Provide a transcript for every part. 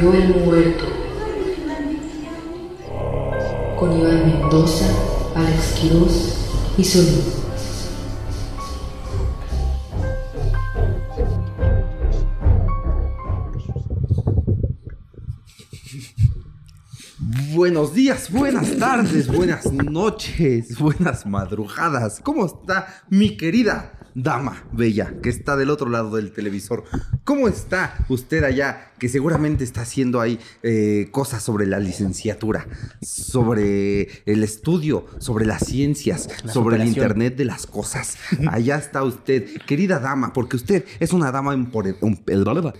Subió el muerto. Con Iván Mendoza, Alex Quiroz y Solís. Buenos días, buenas tardes, buenas noches, buenas madrugadas. ¿Cómo está mi querida dama bella que está del otro lado del televisor? ¿Cómo está usted allá que seguramente está haciendo ahí eh, cosas sobre la licenciatura, sobre el estudio, sobre las ciencias, La sobre el internet de las cosas? Allá está usted, querida dama, porque usted es una dama empoderada,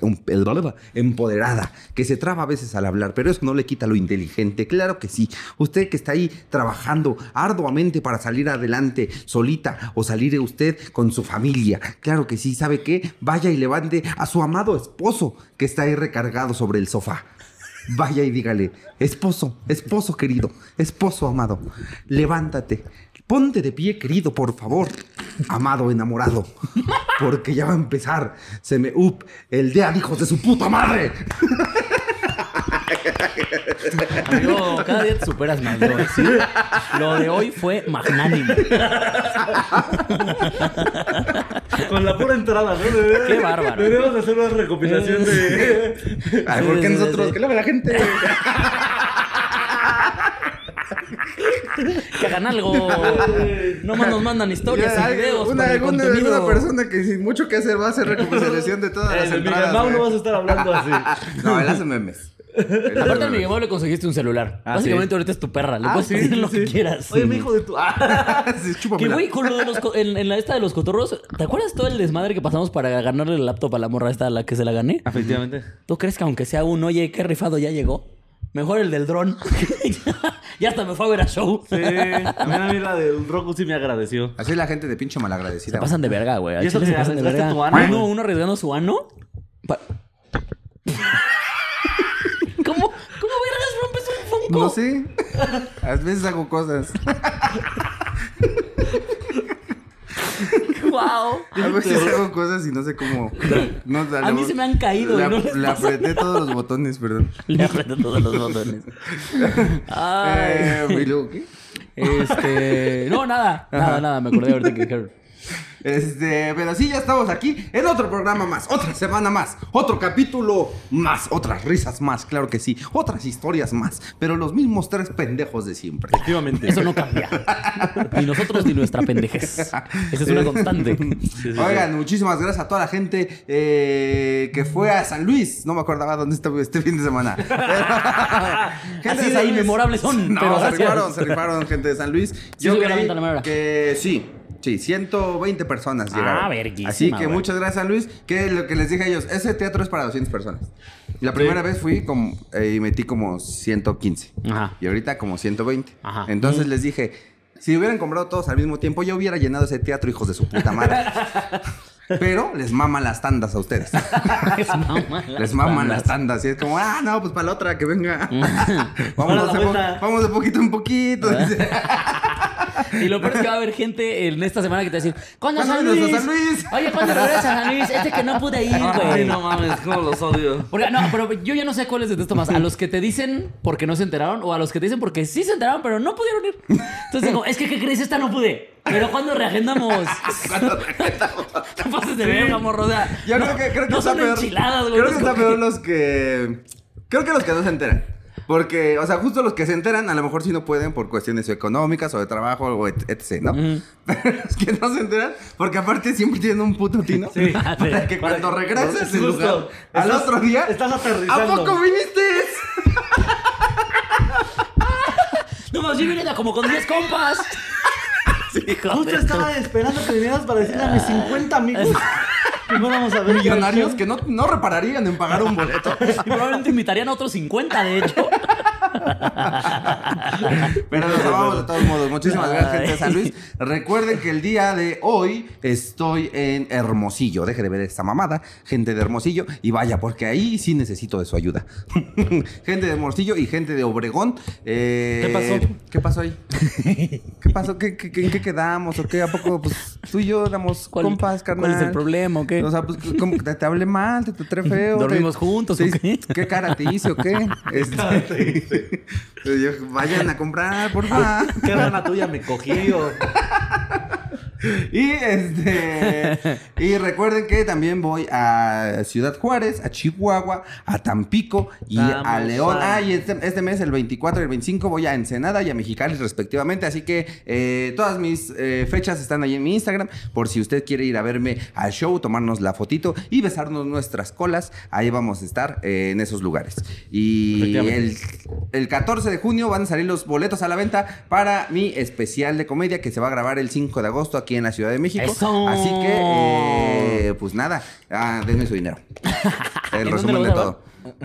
que se traba a veces al hablar, pero eso no le quita lo inteligente. Claro que sí. Usted que está ahí trabajando arduamente para salir adelante solita o salir usted con su familia. Claro que sí. ¿Sabe qué? Vaya y levante a su amado esposo que está ahí recargado sobre el sofá. Vaya y dígale, esposo, esposo querido, esposo amado, levántate, ponte de pie querido, por favor, amado enamorado, porque ya va a empezar, se me up el día de hijos de su puta madre. Amigo, cada día te superas más. ¿Sí? Lo de hoy fue magnánimo. Con la pura entrada, ¿no? Qué bárbaro. Deberíamos hacer una recopilación de. Ay, ¿por qué nosotros? sí. ¿Qué le ve la gente? Que hagan algo. No más nos mandan historias Ya, y videos. una, para el alguna- contenido. alguna persona que sin mucho que hacer va a hacer recopilación de todas las el entradas. Miguel Mau no vas a estar hablando así. No, él hace memes. Aparte. Miguel Mau le conseguiste un celular. Ah, Básicamente sí. ahorita es tu perra. Le Ah, puedes sí, pedir sí, lo que quieras. Oye, mi hijo de tu. Ah. Que güey, con lo de los co- en, en la esta de los cotorros, ¿te acuerdas todo el desmadre que pasamos para ganarle el laptop a la morra esta a la que se la gané? Efectivamente. ¿Tú crees que aunque sea un, oye, qué rifado ya llegó? Mejor el del dron. ya hasta me fue a ver a show. Sí. También a mí la del Roku sí me agradeció. Así es la gente de pinche malagradecida. Se pasan de verga, güey. ¿Y eso que se pasan de verga. tu ano, Uno, güey? uno arriesgando su ano. Pa- ¿Cómo? ¿Cómo vergas No sé. A veces hago cosas. Wow. A veces hago cosas y no sé cómo. No, A mí se me han caído Le, y no les apreté todos los botones, perdón. Le apreté todos los botones. Ay. Eh, ¿Y luego qué? Este. No, nada. Nada, nada. Me acordé ahorita que dijeron. Este, pero sí, ya estamos aquí en otro programa más, otra semana más, otro capítulo más, otras risas más, claro que sí, otras historias más, pero los mismos tres pendejos de siempre. Efectivamente. Eso no cambia. Ni nosotros ni nuestra pendejez. Esa es una constante. Oigan, muchísimas gracias a toda la gente eh, que fue a San Luis. No me acordaba dónde estaba este fin de semana. Gente Así de San Luis. inmemorables son, No, pero se gracias. rifaron, se rifaron gente de San Luis. Yo creí que sí. Sí, 120 120 personas Ah, llegaron. verguísima, Así que güey. muchas gracias, Luis. Que lo que les dije a ellos, ese teatro es para 200 personas. La primera vez fui como, eh, y metí como 115. Ajá. Y ahorita como 120. Ajá. Entonces les dije, si hubieran comprado todos al mismo tiempo, yo hubiera llenado ese teatro, hijos de su puta madre. Pero les maman las tandas a ustedes. Les maman las les maman bandas. las tandas. Y es como, ah, no, pues para la otra que venga. vamos, de vamos de poquito en poquito. Y lo peor es que va a haber gente en esta semana que te va a decir: ¿Cuándo ¿Cuándo San Luis? a San Luis? Oye, ¿cuándo regresas a San Luis? Este que no pude ir, güey. Ay, no mames, cómo los odio. Porque, no, pero yo ya no sé cuáles de esto más. A los que te dicen porque no se enteraron o a los que te dicen porque sí se enteraron, pero no pudieron ir. Entonces digo, es que, ¿qué crees? Esta no pude. Pero ¿cuándo reagendamos? Te pases de verga, morro. O sea, Yo no, creo que, creo que no está son peor. enchiladas, güey. Creo no que es está peor los que. Creo que los que no se enteran. Porque, o sea, justo los que se enteran, a lo mejor sí no pueden por cuestiones económicas o de trabajo o et- etc, ¿no? Pero los que no se enteran, porque aparte siempre tienen un puto tino. Sí. Para que Para cuando que- regreses es lugar, al Estás- otro día. estás ¿A aterrizando. poco viniste? No, más yo vine como con 10 compas. Sí, Justo estaba esperando que vinieras para decirle a mis 50 amigos que fuéramos a ver Millonarios que no, no repararían en pagar un boleto. Y probablemente invitarían a otros 50, de hecho. Pero los amamos de todos modos. Muchísimas gracias, gente de San Luis. Recuerden que el día de hoy estoy en Hermosillo. Deje de ver esta mamada, gente de Hermosillo. Y vaya, porque ahí sí necesito de su ayuda. gente de Hermosillo y gente de Obregón. Eh, ¿Qué pasó? ¿Qué pasó ahí? ¿Qué pasó? ¿Qué, qué, qué- en qué quedamos? ¿O qué? ¿A poco? Pues, tú y yo ¿Cuál- compas, carnal. ¿Cuál es el problema o qué? O sea, pues como que te, te hablé mal, te traté feo. te- ¿Dormimos juntos te- o qué? ¿Qué cara te hice o qué? Este, vayan a comprar, por favor. Qué rana tuya me cogí. o- Y este. y recuerden que también voy a Ciudad Juárez, a Chihuahua, a Tampico y a León. Ah, y este, este mes, el 24 y el 25, voy a Ensenada y a Mexicali respectivamente. Así que eh, todas mis eh, fechas están ahí en mi Instagram. Por si usted quiere ir a verme al show, tomarnos la fotito y besarnos nuestras colas, ahí vamos a estar eh, en esos lugares. Y el, el 14 de junio van a salir los boletos a la venta para mi especial de comedia que se va a grabar el 5 de agosto aquí en la Ciudad de México. ¡Eso! Así que, eh, pues nada, ah, denme su dinero. El ¿En dónde resumen de todo.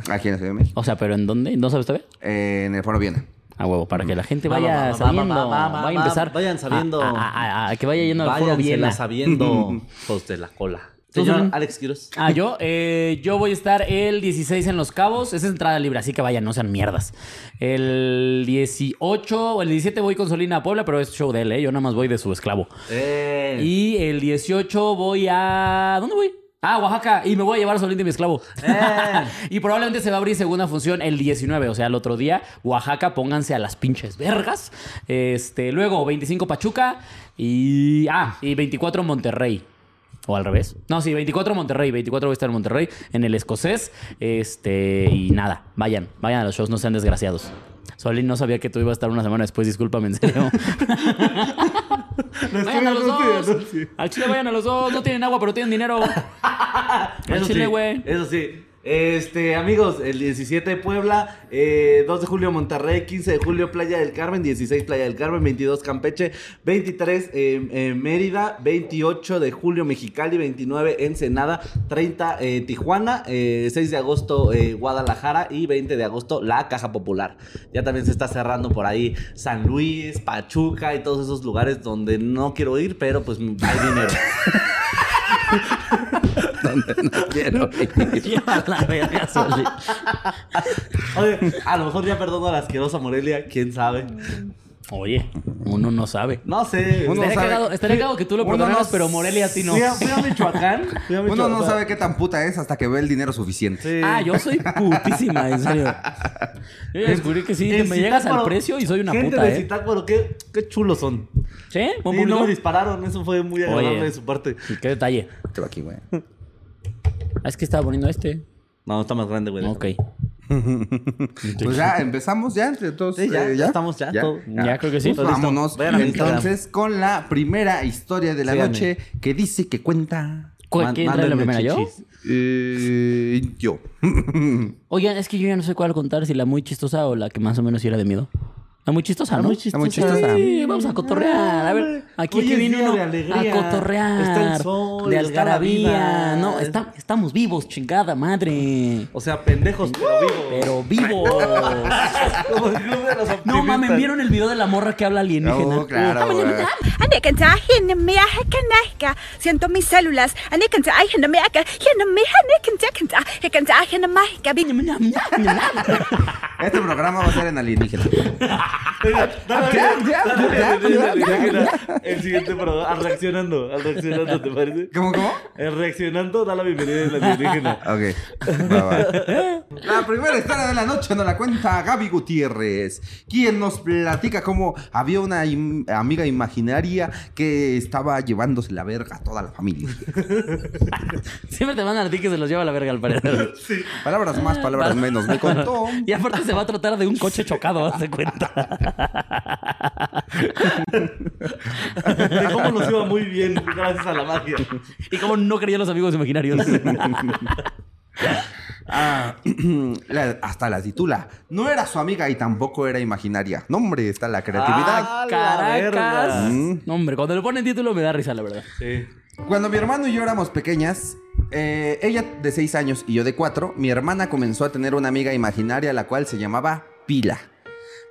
Aquí en la Ciudad de México. O sea, ¿pero en dónde? ¿No sabes todavía? Eh, en el Foro Viena. A huevo, para que la gente Va, va, vaya va, va, sabiendo. va, va, va, vaya a va, empezar. vayan sabiendo. A, a- a- a que vaya yendo al foro Váyansela Viena. sabiendo. Pues de la cola. ¿Tú, Señor? Alex Quiroz. Ah, yo, eh, yo voy a estar el 16 en Los Cabos. Esa es entrada libre, así que vayan, no sean mierdas. El 18 o el 17 voy con Solina a Puebla, pero es show de él, ¿eh? Yo nada más voy de su esclavo. Eh. Y el 18 voy a. ¿Dónde voy? Ah, Oaxaca. Y me voy a llevar a Solín de mi esclavo. y probablemente se va a abrir segunda función el 19, o sea, el otro día. Oaxaca, pónganse a las pinches vergas. Este, luego 25 Pachuca y. Ah, y 24 Monterrey. O al revés. No, sí, 24 Monterrey. 24 voy a estar en Monterrey, en el escocés. Este, y nada, vayan, vayan a los shows, no sean desgraciados. Solín no sabía que tú ibas a estar una semana después, discúlpame, en serio. vayan a los dos. Al chile vayan a los dos. No tienen agua, pero tienen dinero. Al chile, sí, güey. Eso sí. Este, amigos, el 17 de Puebla, eh, 2 de julio Monterrey, 15 de julio Playa del Carmen, 16 Playa del Carmen, 22 Campeche, 23 eh, eh, Mérida, 28 de julio Mexicali, 29 Ensenada, 30 eh, Tijuana, eh, 6 de agosto eh, Guadalajara y 20 de agosto La Caja Popular. Ya también se está cerrando por ahí San Luis, Pachuca y todos esos lugares donde no quiero ir, pero pues hay dinero. Quiero ir. Lleva la verga, Solín. Oye, a lo mejor ya perdono a la asquerosa Morelia, quién sabe. Oye, uno no sabe. No sé. Uno Estaría sabe- cagado, estaría cagado que tú lo perdonaras, no- pero Morelia a ti no. Fui a, fui a Michoacán. fui a Uno no sabe qué tan puta es hasta que ve el dinero suficiente. Sí. Ah, yo soy putísima, en serio. Yo ya descubrí que sí, me llegas al precio y soy una gente puta, de ¿eh? Qué, qué chulos son. ¿Sí? Sí, ¿Buen no público? me dispararon, eso fue muy agradable Oye. de su parte. Sí, Qué detalle. Te va aquí, güey. Ah, es que estaba poniendo este. No, está más grande, güey. Ok. Pues ya empezamos ya entre todos. Sí, ya, eh, ya estamos, ya, todo. Ya creo que sí. Pues vámonos entonces con la primera historia de la Síganme. noche que dice que cuenta ¿Cu- Man- ¿Quién trae la primera? ¿Yo? eh, yo. Oigan, es que yo ya no sé cuál contar, si la muy chistosa o la que más o menos era de miedo. La muy chistosa, ¿no? muy chistosa. muy chistosa. Sí, vamos a cotorrear. A ver, aquí Hoy es que es viene día uno de alegría. a cotorrear. Está el sol, de está algarabía. No, está- estamos vivos, chingada madre. O sea, pendejos, pero vivos. Pero vivos. No mames, ¿vieron el video de la morra que habla alienígena? No, claro. Siento mis células. Este programa va a ser en alienígena. Dale, Ya, dale, ya, dale, ya, dale, ya, dale, ya, dale, El siguiente programa, al reaccionando, al reaccionando, ¿te parece? ¿Cómo, cómo? El reaccionando da la bienvenida a la alienígena. Ok. Va, va. La primera historia de la noche nos la cuenta Gaby Gutiérrez, quien nos platica cómo había una im- amiga imaginaria que estaba llevándose la verga a toda la familia. Siempre te mandan a ti que se los lleva la verga al parecer. Palabras más, palabras menos. Me contó. Y aparte se va a tratar de un coche chocado, haz de cuenta. De cómo nos iba muy bien gracias a la magia. Y como no creían los amigos imaginarios. Ah, hasta la titula. No era su amiga y tampoco era imaginaria. No, hombre, está la creatividad. Ah, Caracas. Mm. No, hombre, cuando le ponen título me da risa, la verdad. Sí. Cuando mi hermano y yo éramos pequeñas, eh, ella de 6 años y yo de 4, mi hermana comenzó a tener una amiga imaginaria la cual se llamaba Pila.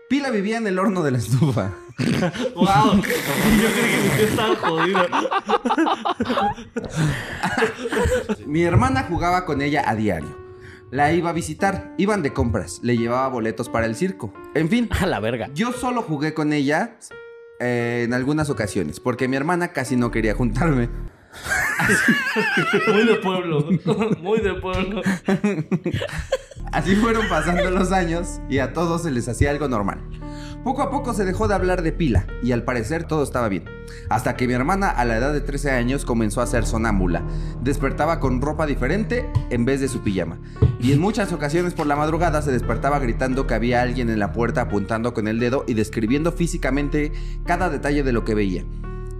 Pila vivía en el horno de la estufa. Wow. Yo creí que estaba jodido. Mi hermana jugaba con ella a diario. La iba a visitar, iban de compras, le llevaba boletos para el circo. En fin, A la verga. yo solo jugué con ella eh, en algunas ocasiones, porque mi hermana casi no quería juntarme. Muy de pueblo. Muy de pueblo. Así fueron pasando los años y a todos se les hacía algo normal. Poco a poco se dejó de hablar de pila y al parecer todo estaba bien. Hasta que mi hermana a la edad de 13 años comenzó a ser sonámbula. Despertaba con ropa diferente en vez de su pijama. Y en muchas ocasiones por la madrugada se despertaba gritando que había alguien en la puerta apuntando con el dedo y describiendo físicamente cada detalle de lo que veía.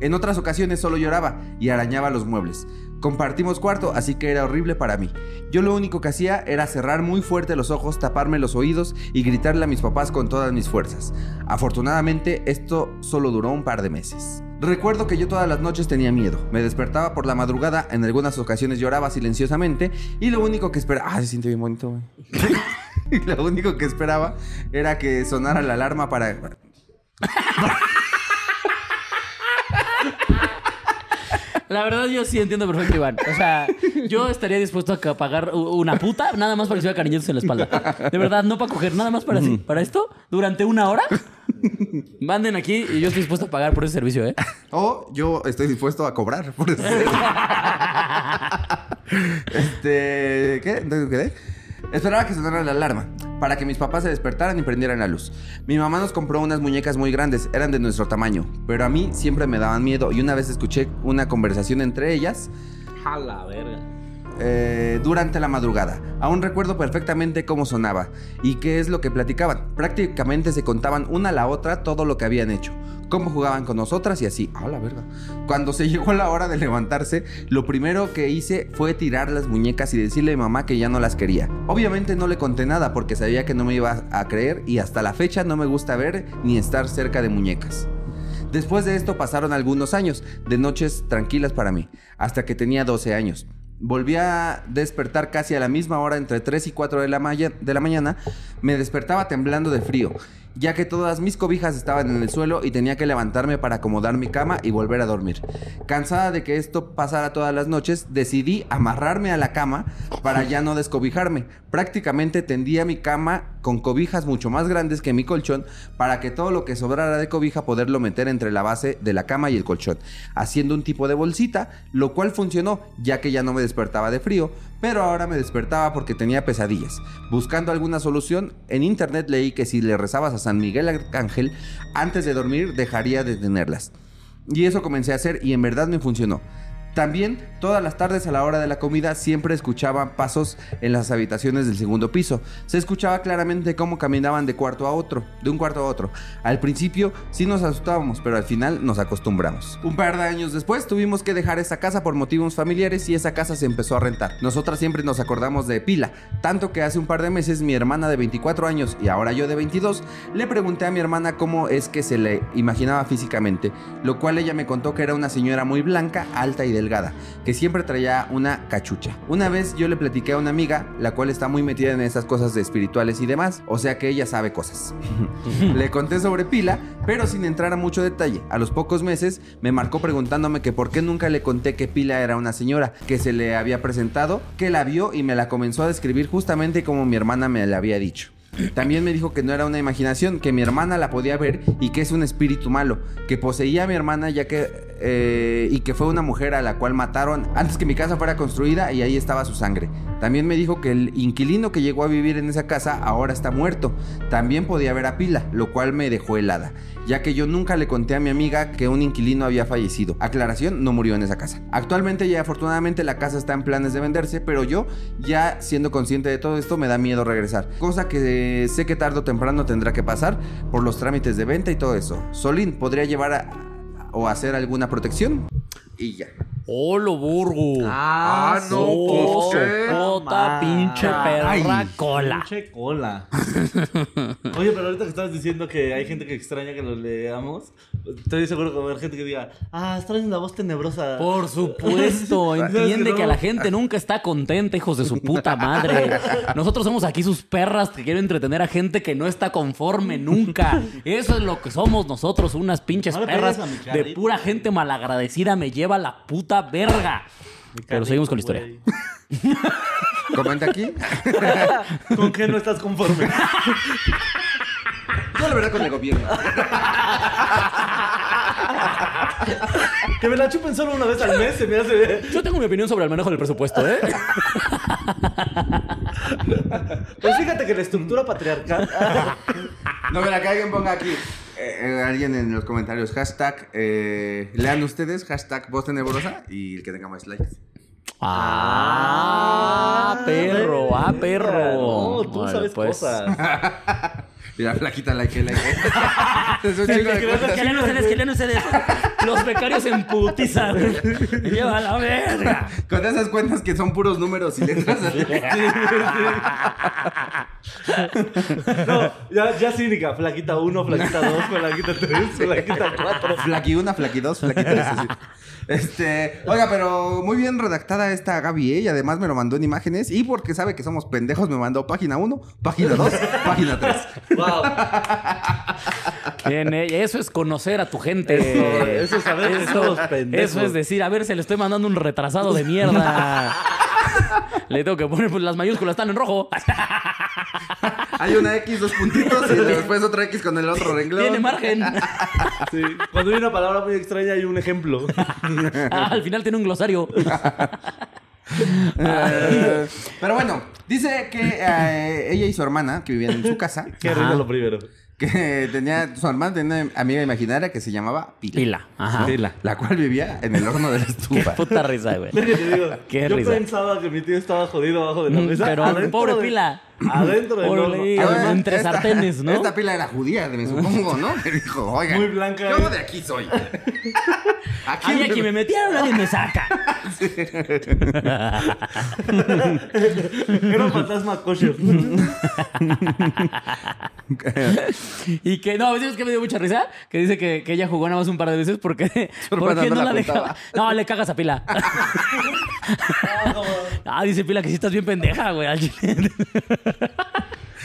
En otras ocasiones solo lloraba y arañaba los muebles. Compartimos cuarto, así que era horrible para mí. Yo lo único que hacía era cerrar muy fuerte los ojos, taparme los oídos y gritarle a mis papás con todas mis fuerzas. Afortunadamente, esto solo duró un par de meses. Recuerdo que yo todas las noches tenía miedo. Me despertaba por la madrugada, en algunas ocasiones lloraba silenciosamente y lo único que esperaba... Ah, se siente bien bonito, güey. Lo único que esperaba era que sonara la alarma para... La verdad, yo sí entiendo perfecto, Iván. O sea, yo estaría dispuesto a pagar una puta nada más para que se vea cariñitos en la espalda. De verdad, no para coger, nada más para así. Para esto, durante una hora. Manden aquí y yo estoy dispuesto a pagar por ese servicio, ¿eh? O yo estoy dispuesto a cobrar por eso. este. ¿Qué? ¿Dónde quedé? Esperaba que sonara la alarma para que mis papás se despertaran y prendieran la luz. Mi mamá nos compró unas muñecas muy grandes, eran de nuestro tamaño, pero a mí siempre me daban miedo y una vez escuché una conversación entre ellas Jala, verga. eh, durante la madrugada. Aún recuerdo perfectamente cómo sonaba y qué es lo que platicaban. Prácticamente se contaban una a la otra todo lo que habían hecho, cómo jugaban con nosotras y así. ¡Ah, la verga! Cuando se llegó la hora de levantarse, lo primero que hice fue tirar las muñecas y decirle a mi mamá que ya no las quería. Obviamente no le conté nada porque sabía que no me iba a creer y hasta la fecha no me gusta ver ni estar cerca de muñecas. Después de esto pasaron algunos años de noches tranquilas para mí, hasta que tenía 12 años. Volví a despertar casi a la misma hora, entre 3 y 4 de la, de la mañana. Me despertaba temblando de frío, ya que todas mis cobijas estaban en el suelo y tenía que levantarme para acomodar mi cama y volver a dormir. Cansada de que esto pasara todas las noches, decidí amarrarme a la cama para ya no descobijarme. Prácticamente tendía mi cama con cobijas mucho más grandes que mi colchón para que todo lo que sobrara de cobija poderlo meter entre la base de la cama y el colchón, haciendo un tipo de bolsita, lo cual funcionó ya que ya no me despertaba de frío, pero ahora me despertaba porque tenía pesadillas. Buscando alguna solución, en internet leí que si le rezabas a San Miguel Arcángel antes de dormir dejaría de tenerlas. Y eso comencé a hacer y en verdad me funcionó. También todas las tardes a la hora de la comida siempre escuchaba pasos en las habitaciones del segundo piso. Se escuchaba claramente cómo caminaban de cuarto a otro, de un cuarto a otro. Al principio sí nos asustábamos, pero al final nos acostumbramos. Un par de años después tuvimos que dejar esa casa por motivos familiares y esa casa se empezó a rentar. Nosotras siempre nos acordamos de Pila, tanto que hace un par de meses mi hermana de 24 años y ahora yo de 22 le pregunté a mi hermana cómo es que se le imaginaba físicamente, lo cual ella me contó que era una señora muy blanca, alta y delgada, que siempre traía una cachucha. Una vez yo le platiqué a una amiga, la cual está muy metida en esas cosas de espirituales y demás, o sea que ella sabe cosas. le conté sobre Pila, pero sin entrar a mucho detalle. A los pocos meses me marcó preguntándome que por qué nunca le conté que Pila era una señora, que se le había presentado, que la vio y me la comenzó a describir justamente como mi hermana me la había dicho. También me dijo que no era una imaginación, que mi hermana la podía ver y que es un espíritu malo, que poseía a mi hermana ya que eh, y que fue una mujer a la cual mataron antes que mi casa fuera construida y ahí estaba su sangre. También me dijo que el inquilino que llegó a vivir en esa casa ahora está muerto. También podía ver a Pila, lo cual me dejó helada, ya que yo nunca le conté a mi amiga que un inquilino había fallecido. Aclaración, no murió en esa casa. Actualmente ya afortunadamente la casa está en planes de venderse, pero yo ya siendo consciente de todo esto me da miedo regresar. Cosa que sé que tarde o temprano tendrá que pasar por los trámites de venta y todo eso. Solín podría llevar a, o hacer alguna protección y ya. ¡Holo, burgo! Ah, no, Oh, pues, ¿qué? sopota, pinche perra Ay. cola. Pinche cola. Oye, pero ahorita que estabas diciendo que hay gente que extraña que lo leamos, estoy seguro que va a haber gente que diga, ah, extraño la voz tenebrosa. Por supuesto, entiende no. que la gente nunca está contenta, hijos de su puta madre. Nosotros somos aquí sus perras que quieren entretener a gente que no está conforme nunca. Eso es lo que somos nosotros, unas pinches perras de pura gente malagradecida. Me lleva la puta verga. Pero seguimos con la historia. Comenta aquí. ¿Con qué no estás conforme? Yo la verdad con el gobierno. Que me la chupen solo una vez al mes se me hace. Yo tengo mi opinión sobre el manejo del presupuesto, ¿eh? Pues fíjate que la estructura patriarcal. No, mira, que alguien ponga aquí. eh, eh, alguien en los comentarios, hashtag, eh, lean ustedes, hashtag voz tenebrosa y el que tenga más likes. Ah, perro, ah, perro. No, tú Vale, sabes pues. cosas. Mira, flaquita, like, like. es un chico de cuentas. Que lean ustedes, que lean ustedes. Los becarios en putiza. Me lleva a la verga. Con esas cuentas que son puros números y letras. No, ya, ya cínica. Flaquita 1, flaquita 2, flaquita 3, flaquita 4. Flaqui 1, Flaqui 2, Flaqui 3. Este, oiga, pero muy bien redactada esta Gaby, ¿eh? Y además me lo mandó en imágenes. Y porque sabe que somos pendejos, me mandó página 1, página 2, página 3. Wow. Bien, eh, eso es conocer a tu gente. Eso, eso es saber que Eso- somos pendejos. Eso es decir, a ver, se le estoy mandando un retrasado de mierda. Le tengo que poner, pues las mayúsculas están en rojo. Hay una X, dos puntitos y después otra X con el otro renglón. Tiene margen. Sí. Cuando hay una palabra muy extraña hay un ejemplo. Ah, al final tiene un glosario. Eh, pero bueno, dice que eh, ella y su hermana, que vivían en su casa, Qué rico lo primero. que tenía, su hermana tenía una amiga imaginaria que se llamaba Pila. Pila. Ajá. Pila. La cual vivía en el horno de la Qué estufa. puta risa, güey. Es que te digo, Qué yo risa. pensaba que mi tío estaba jodido abajo de la Mm, mesa. pero adentro pobre de- Pila. Adentro del horno. Además, entre sartenes, ¿no? Esta pila era judía, me supongo, ¿no? Que dijo, oiga, Muy blanca, Yo ¿eh? de aquí soy. Aquí, Ay, aquí me metieron, nadie me saca. Era un fantasma kosher. Y que, no, ¿sabes que me dio mucha risa? Que dice que, que ella jugó nada más un par de veces porque, porque no no, la la dejaba. No, le cagas a Pila. Ah, dice Pila que sí estás bien pendeja, güey.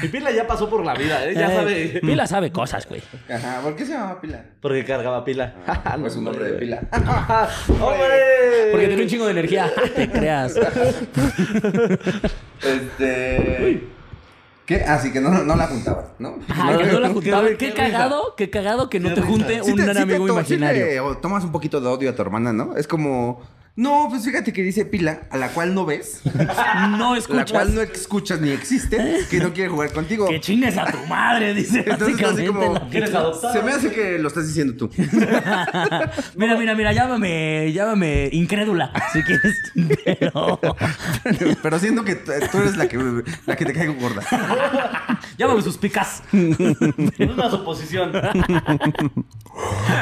Mi pila ya pasó por la vida, ¿eh? Ya Eh, sabe. Pila sabe cosas, güey. Ajá, ¿por qué se llama pila? Porque cargaba pila. No es un nombre de pila. ¡Hombre! Porque tiene un chingo de energía. Te creas. Este. ¿Qué? Así que no, no la juntaban, ¿no? Ay, que no la juntaba. Qué cagado, qué cagado que no Qué te junte Sí un te- gran sí te amigo imaginario. tomas un poquito de odio a tu hermana, ¿no? Es como. No, pues fíjate que dice pila, a la cual no ves, No la escuchas. cual no escuchas ni existe, que no quiere jugar contigo. Que chingues a tu madre, dice Entonces, así como- la- ¿Quieres adoptar? Se me hace que lo estás diciendo tú. Mira, mira, mira, llámame, llámame incrédula, si quieres. Pero. Pero siento que tú eres la que, la que te caigo gorda. Llámame sus picas. Es una suposición.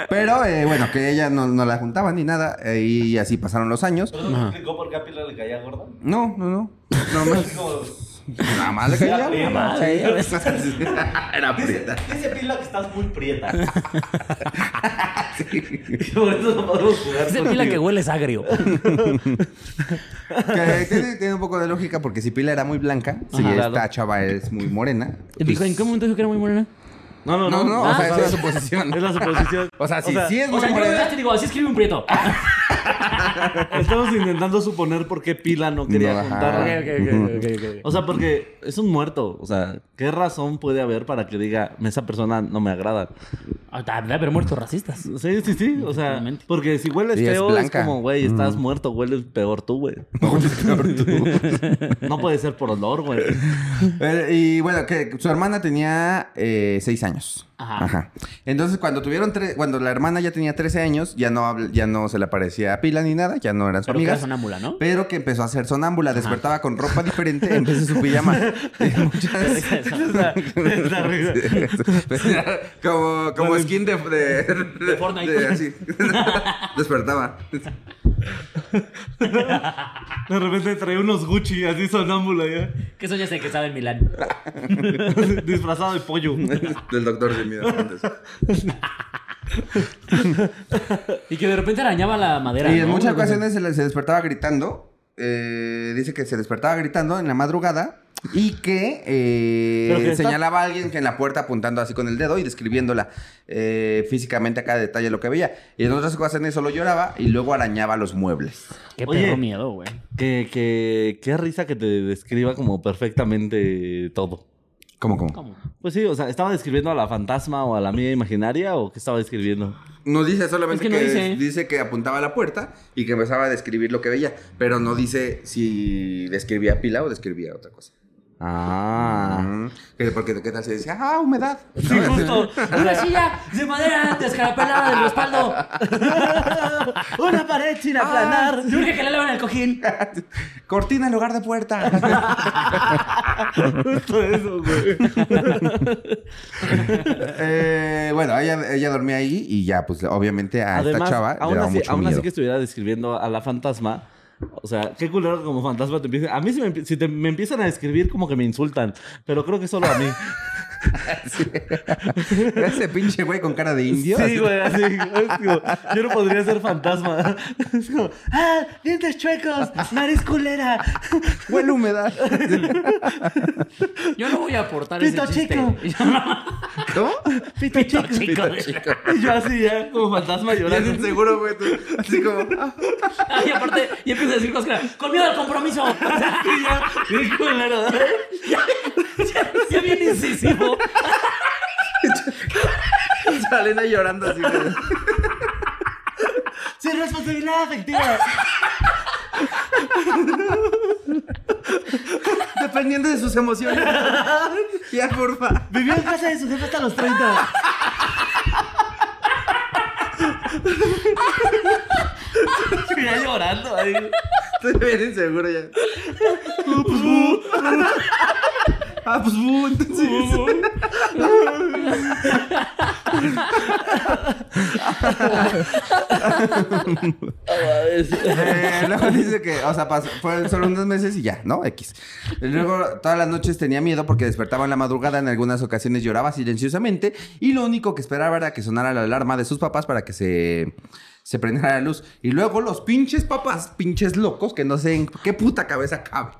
Pero eh, bueno, que ella no, no la juntaba ni nada. eh, y así pasaron los años. ¿Pero no explicó por qué a Pila le caía gorda? No, no, no. No más. Nada más le caía. Ya ves. Era prieta. dice Pila que estás muy prieta. Por eso no podemos jugar Dice pila que hueles agrio. Que tiene, tiene un poco de lógica porque si Pila era muy blanca, si Ajá. esta chava es muy morena. Pues- ¿en qué momento dijo que era muy morena? No, no, No, no, o sea, es la suposición. Es la suposición. O sea, si O sea, sí es O sea, yo te digo, así escribe un prieto. Estamos intentando suponer por qué Pila no quería No. O sea, porque es un muerto. O sea, ¿qué razón puede haber para que diga, esa persona no me agrada? Ah, Debe haber muertos racistas. Sí, sí, sí. O sea, porque si hueles Sí, es feo, es, como, güey, estás muerto, hueles peor tú, güey. No puede ser por olor, güey. Eh, y bueno, que su hermana tenía eh, seis años. Ajá. Entonces, cuando tuvieron tre- cuando la hermana ya tenía 13 años, ya no, ya no se le parecía a Pila ni nada, ya no eran su Pero que amiga. era sonámbula, ¿no? Pero que empezó a ser sonámbula, despertaba con ropa diferente en vez de su pijama. Como como skin de, de, de, Fortnite. de- así. Despertaba. De repente trae unos Gucci así sonámbula ya. Que eso ya sé que sabe en Milán. Disfrazado de pollo. Del doctor miedo. Y que de repente arañaba la madera. Y en ¿no? muchas ocasiones se, le- se despertaba gritando. Eh, dice que se despertaba gritando en la madrugada y que, eh, está- señalaba a alguien que en la puerta apuntando así con el dedo y describiéndola eh, físicamente a cada detalle lo que veía. Y en otras ocasiones solo lloraba y luego arañaba los muebles. Qué Oye. perro miedo, güey. Que, que, qué risa que te describa como perfectamente todo. ¿Cómo, cómo? ¿Cómo? Pues sí, o sea, ¿estaba describiendo a la fantasma o a la amiga imaginaria o qué estaba describiendo? No dice solamente Es que que, no dice. dice. que apuntaba a la puerta y que empezaba a describir lo que veía, pero no dice si describía pila o describía otra cosa. Ah. Mm, que- porque qué tal si decía, ah, humedad. Sí, justo. Una silla de madera descarapelada del respaldo. Una pared sin aplanar. Yo urge que le lavan el cojín. Cortina en lugar de puerta. Justo eso, güey. Eh, bueno, ella, ella dormía ahí y ya, pues obviamente a esta chava le aún, daba así, mucho aún así miedo. que estuviera describiendo a la fantasma, o sea, qué culero como fantasma te empiecen. A mí si, me, si te- me empiezan a describir como que me insultan, pero creo que solo a mí. Ese pinche güey con cara de indio. Sí, güey, así. es como, yo no podría ser fantasma. Es como, ah, dientes chuecos, nariz culera, Huele humedad. Yo no voy a aportar Pito ese chiste. chico. ¿Cómo? pito chico. chico. Y yo así ya, como fantasma llorando. sin seguro, güey. tú, Así como. ah. Y aparte, y empieza a decir cosas que, con miedo al compromiso. Y ya, bien culero. ya, ya, ya bien incisivo. Salena llorando así. Sin responsabilidad afectiva. Dependiendo de sus emociones. ya, porfa. Vivió en casa de su jefe hasta los 30. ya llorando ahí. Estoy bien inseguro ya. Ah, pues bu, entonces. Eh, luego dice que, o sea, pasó, fueron solo unos meses y ya, ¿no? X. Luego todas las noches tenía miedo porque despertaba en la madrugada, en algunas ocasiones lloraba silenciosamente y lo único que esperaba era que sonara la alarma de sus papás para que se, se prendiera la luz. Y luego los pinches papás, pinches locos, que no sé en qué puta cabeza cabe.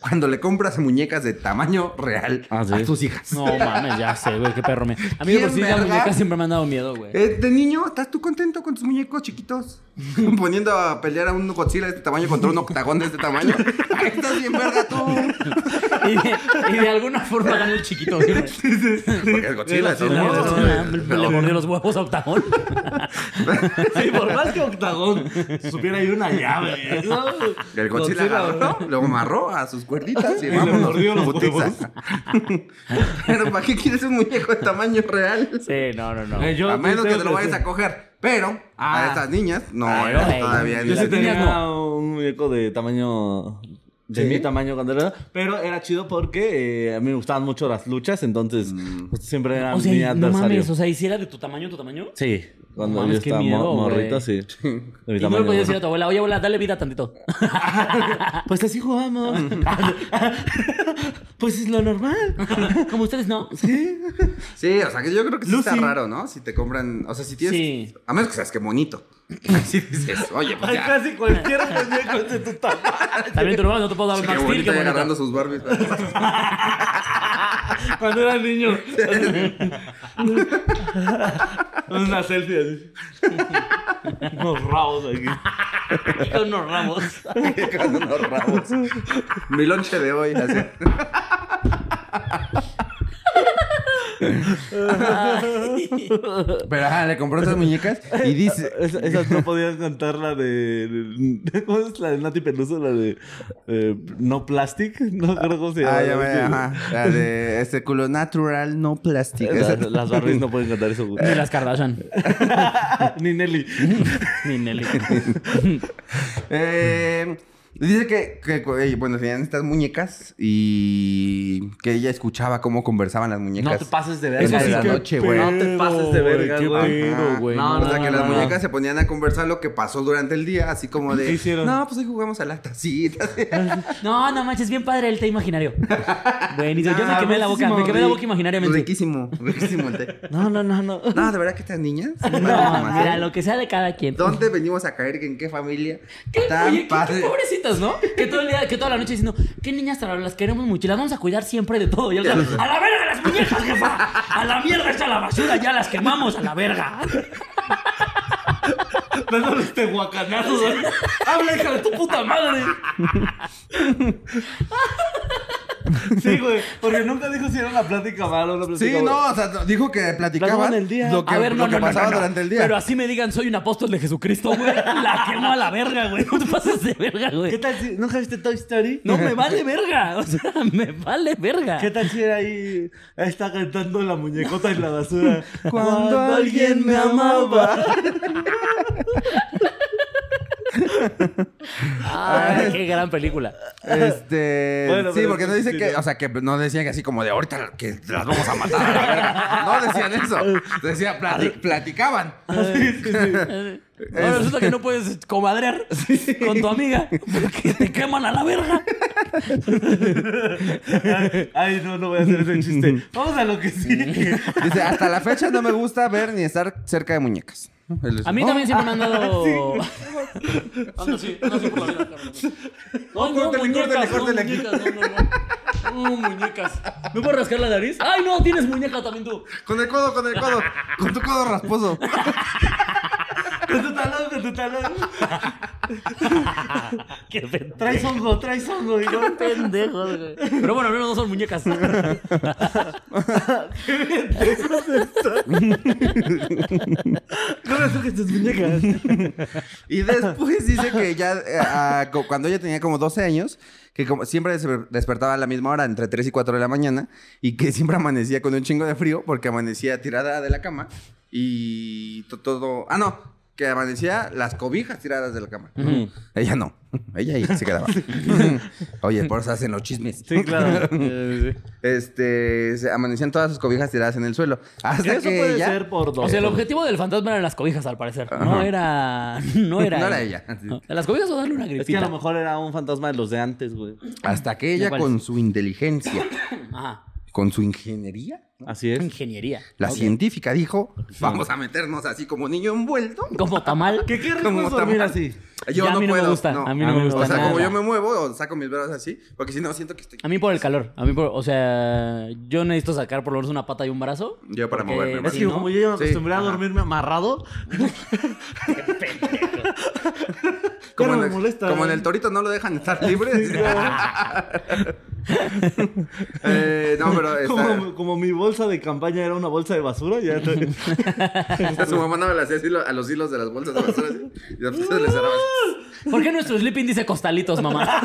Cuando le compras muñecas de tamaño real Ah, ¿sí? a tus hijas. No mames, ya sé, güey, qué perro me. A mí de por sí ¿Quién, las muñecas siempre me han dado miedo, güey. Eh, de niño, ¿estás tú contento con tus muñecos chiquitos? Poniendo a pelear a un Godzilla de este tamaño contra un octagón de este tamaño. Ahí estás bien verga tú. Y de, y de alguna forma ganó el chiquito. Porque el Godzilla es. Le le mordió los huevos a Octagón. Sí, por más que Octagón supiera ir una llave. ¿no? El Godzilla agarró, luego amarró a sus cuerditas y le vámonos. mordió los putiza. Pero ¿para qué quieres un muñeco de tamaño real? Sí, no, no, no. Eh, yo a menos que te lo vayas a coger. Pero Ah. a estas niñas, no, Pero, ellas hey, todavía Yo sí tenía niñas un muñeco de tamaño. De ¿Sí? mi tamaño cuando era. Pero era chido porque eh, a mí me gustaban mucho las luchas, entonces Mm. pues, siempre era O mi sea, no adversario. mames, o sea, ¿y si era de tu tamaño, tu tamaño? Sí, cuando mames, yo estaba miedo, morrito, sí. De mi Y no le tamaño. podías decir a tu abuela, oye, abuela, dale vida tantito. Pues así jugamos. pues es lo normal. Como ustedes no. Sí, o sea, que yo creo que sí Lucy. está raro, ¿no? Si te compran, o sea, si tienes... Sí. A menos que seas que bonito. Así dices, oye, pues Ay, ya. casi cualquier muñeco es de tu tamaño. También tu hermano no te puedo dar Qué más Steel, qué agarrando sus Barbies. Cuando era niño. Una selfie así. Unos rabos aquí. Con unos ramos. Con unos rabos. Mi lonche de hoy, así. Pero ajá, le compró esas muñecas y dice. Es- esas no podían cantar la de, ¿Cómo es la de Nati Peluso? La de. eh, no Plastic. No creo cómo se llama. Ah, ya me, ajá. La de este culo natural, no plástico. Las, las Barbies no pueden cantar eso. güey. Ni las Kardashian. Ni Nelly. Ni Nelly. Eh, dice que, que, bueno, tenían estas muñecas y que ella escuchaba cómo conversaban las muñecas. No te pases de Eso verga. sí, qué noche, güey. No te pases de verga, qué güey. güey. No, o sea, no, que no, las no. muñecas se ponían a conversar lo que pasó durante el día, así como de. ¿Qué hicieron? No, pues hoy jugamos a las tacitas. No, no manches, bien padre el té imaginario. Buenísimo. Yo me quemé la boca, me quemé la boca imaginariamente. Riquísimo, riquísimo el té. No, no, no, no. No, de verdad que estas niñas. No, mira, lo que sea de cada quien. ¿Dónde venimos a caer? ¿En qué familia? ¿Qué, Tan oye, qué- ¿no? Que todo el día, que toda la noche diciendo, qué niñas las queremos mucho y las vamos a cuidar siempre de todo. Y a la verga las muñecas, jefa. A la mierda echa la basura, ya las quemamos a la verga. Dándoles tehuacanazos. güey. Habla, hija de tu puta madre. Sí, güey. Porque nunca dijo si era una plática mala o una plática Sí, buena. no, o sea, dijo que platicaban el día. lo que, a ver, no, lo que no, no, pasaba no, no. durante el día. Pero así me digan, soy un apóstol de Jesucristo, güey. La quemo a la verga, güey. No te pases de verga, ¿Qué güey. tal si... ¿Nunca viste Toy Story? No, me vale verga. O sea, me vale verga. ¿Qué tal si era ahí... Está cantando la muñecota en la basura? Cuando alguien me amaba. Ay, qué gran película. Este. Bueno, sí, pero porque no dice que. O sea, que no decían que así como de ahorita que las vamos a matar. a la verga. No decían eso. Decía, plati- platicaban. Ahora resulta que no puedes comadrear con tu amiga porque te queman a la verga. Ay, no, no voy a hacer ese chiste. Vamos a lo que sí. Dice, hasta la fecha no me gusta ver ni estar cerca de muñecas. Él es- A mí también siempre me han dado. Sí. Anda así, anda así por la vida, cabrón. No, no, córtale, muñecas, córtale, no, córtale muñecas, no, no, no. No, muñecas. ¿Me puedes rascar la nariz? ¡Ay, no! Tienes muñeca también tú. Con el codo, con el codo. Con tu codo rasposo. Con tu talón, con tu talón. Qué pendejo. Traes hongo, traes hongo. Y no, Pendejos, güey. Pero bueno, no, no son muñecas. no me toques tus muñecas. Y después dice que ya eh, cu- cuando ella tenía como 12 años, que como siempre se despertaba a la misma hora, entre 3 y 4 de la mañana, y que siempre amanecía con un chingo de frío porque amanecía tirada de la cama y to- todo... Ah, no, que amanecía las cobijas tiradas de la cama. Ella no, ella ahí se quedaba. Oye, por eso hacen los chismes. Sí, claro. Este, se amanecían todas sus cobijas tiradas en el suelo. Hasta Eso que puede ella... ser por dos. O sea, el objetivo del fantasma eran las cobijas, al parecer. No era. No era. No era ella. Las cobijas o darle una Es que a gripita. lo mejor era un fantasma de los de antes, güey. Hasta que ella con su inteligencia, Ajá. con su ingeniería, Así es. Ingeniería. La científica dijo, vamos a meternos así como niño envuelto. Como tamal. ¿Qué qué rico Como tamal. así? Yo Ya a no mí no me gusta, a mí no me gusta O sea, como yo me muevo o saco mis brazos así, porque si no siento que estoy... A mí por el calor. A mí por. O sea, yo necesito sacar por lo menos una pata y un brazo. Yo para porque moverme, Es que no- como yo ya me Sí, acostumbré a ajá. dormirme amarrado. Como, Ya no en me el, molesta, como en ¿eh? el torito no lo dejan estar libre. Eh, no, pero está, Como, como mi bolsa de campaña era una bolsa de basura, ya te- su mamá no me la hacía así a los hilos de las bolsas de basura así, y después le cerraba así. ¿Por qué nuestro sleeping dice costalitos, mamá?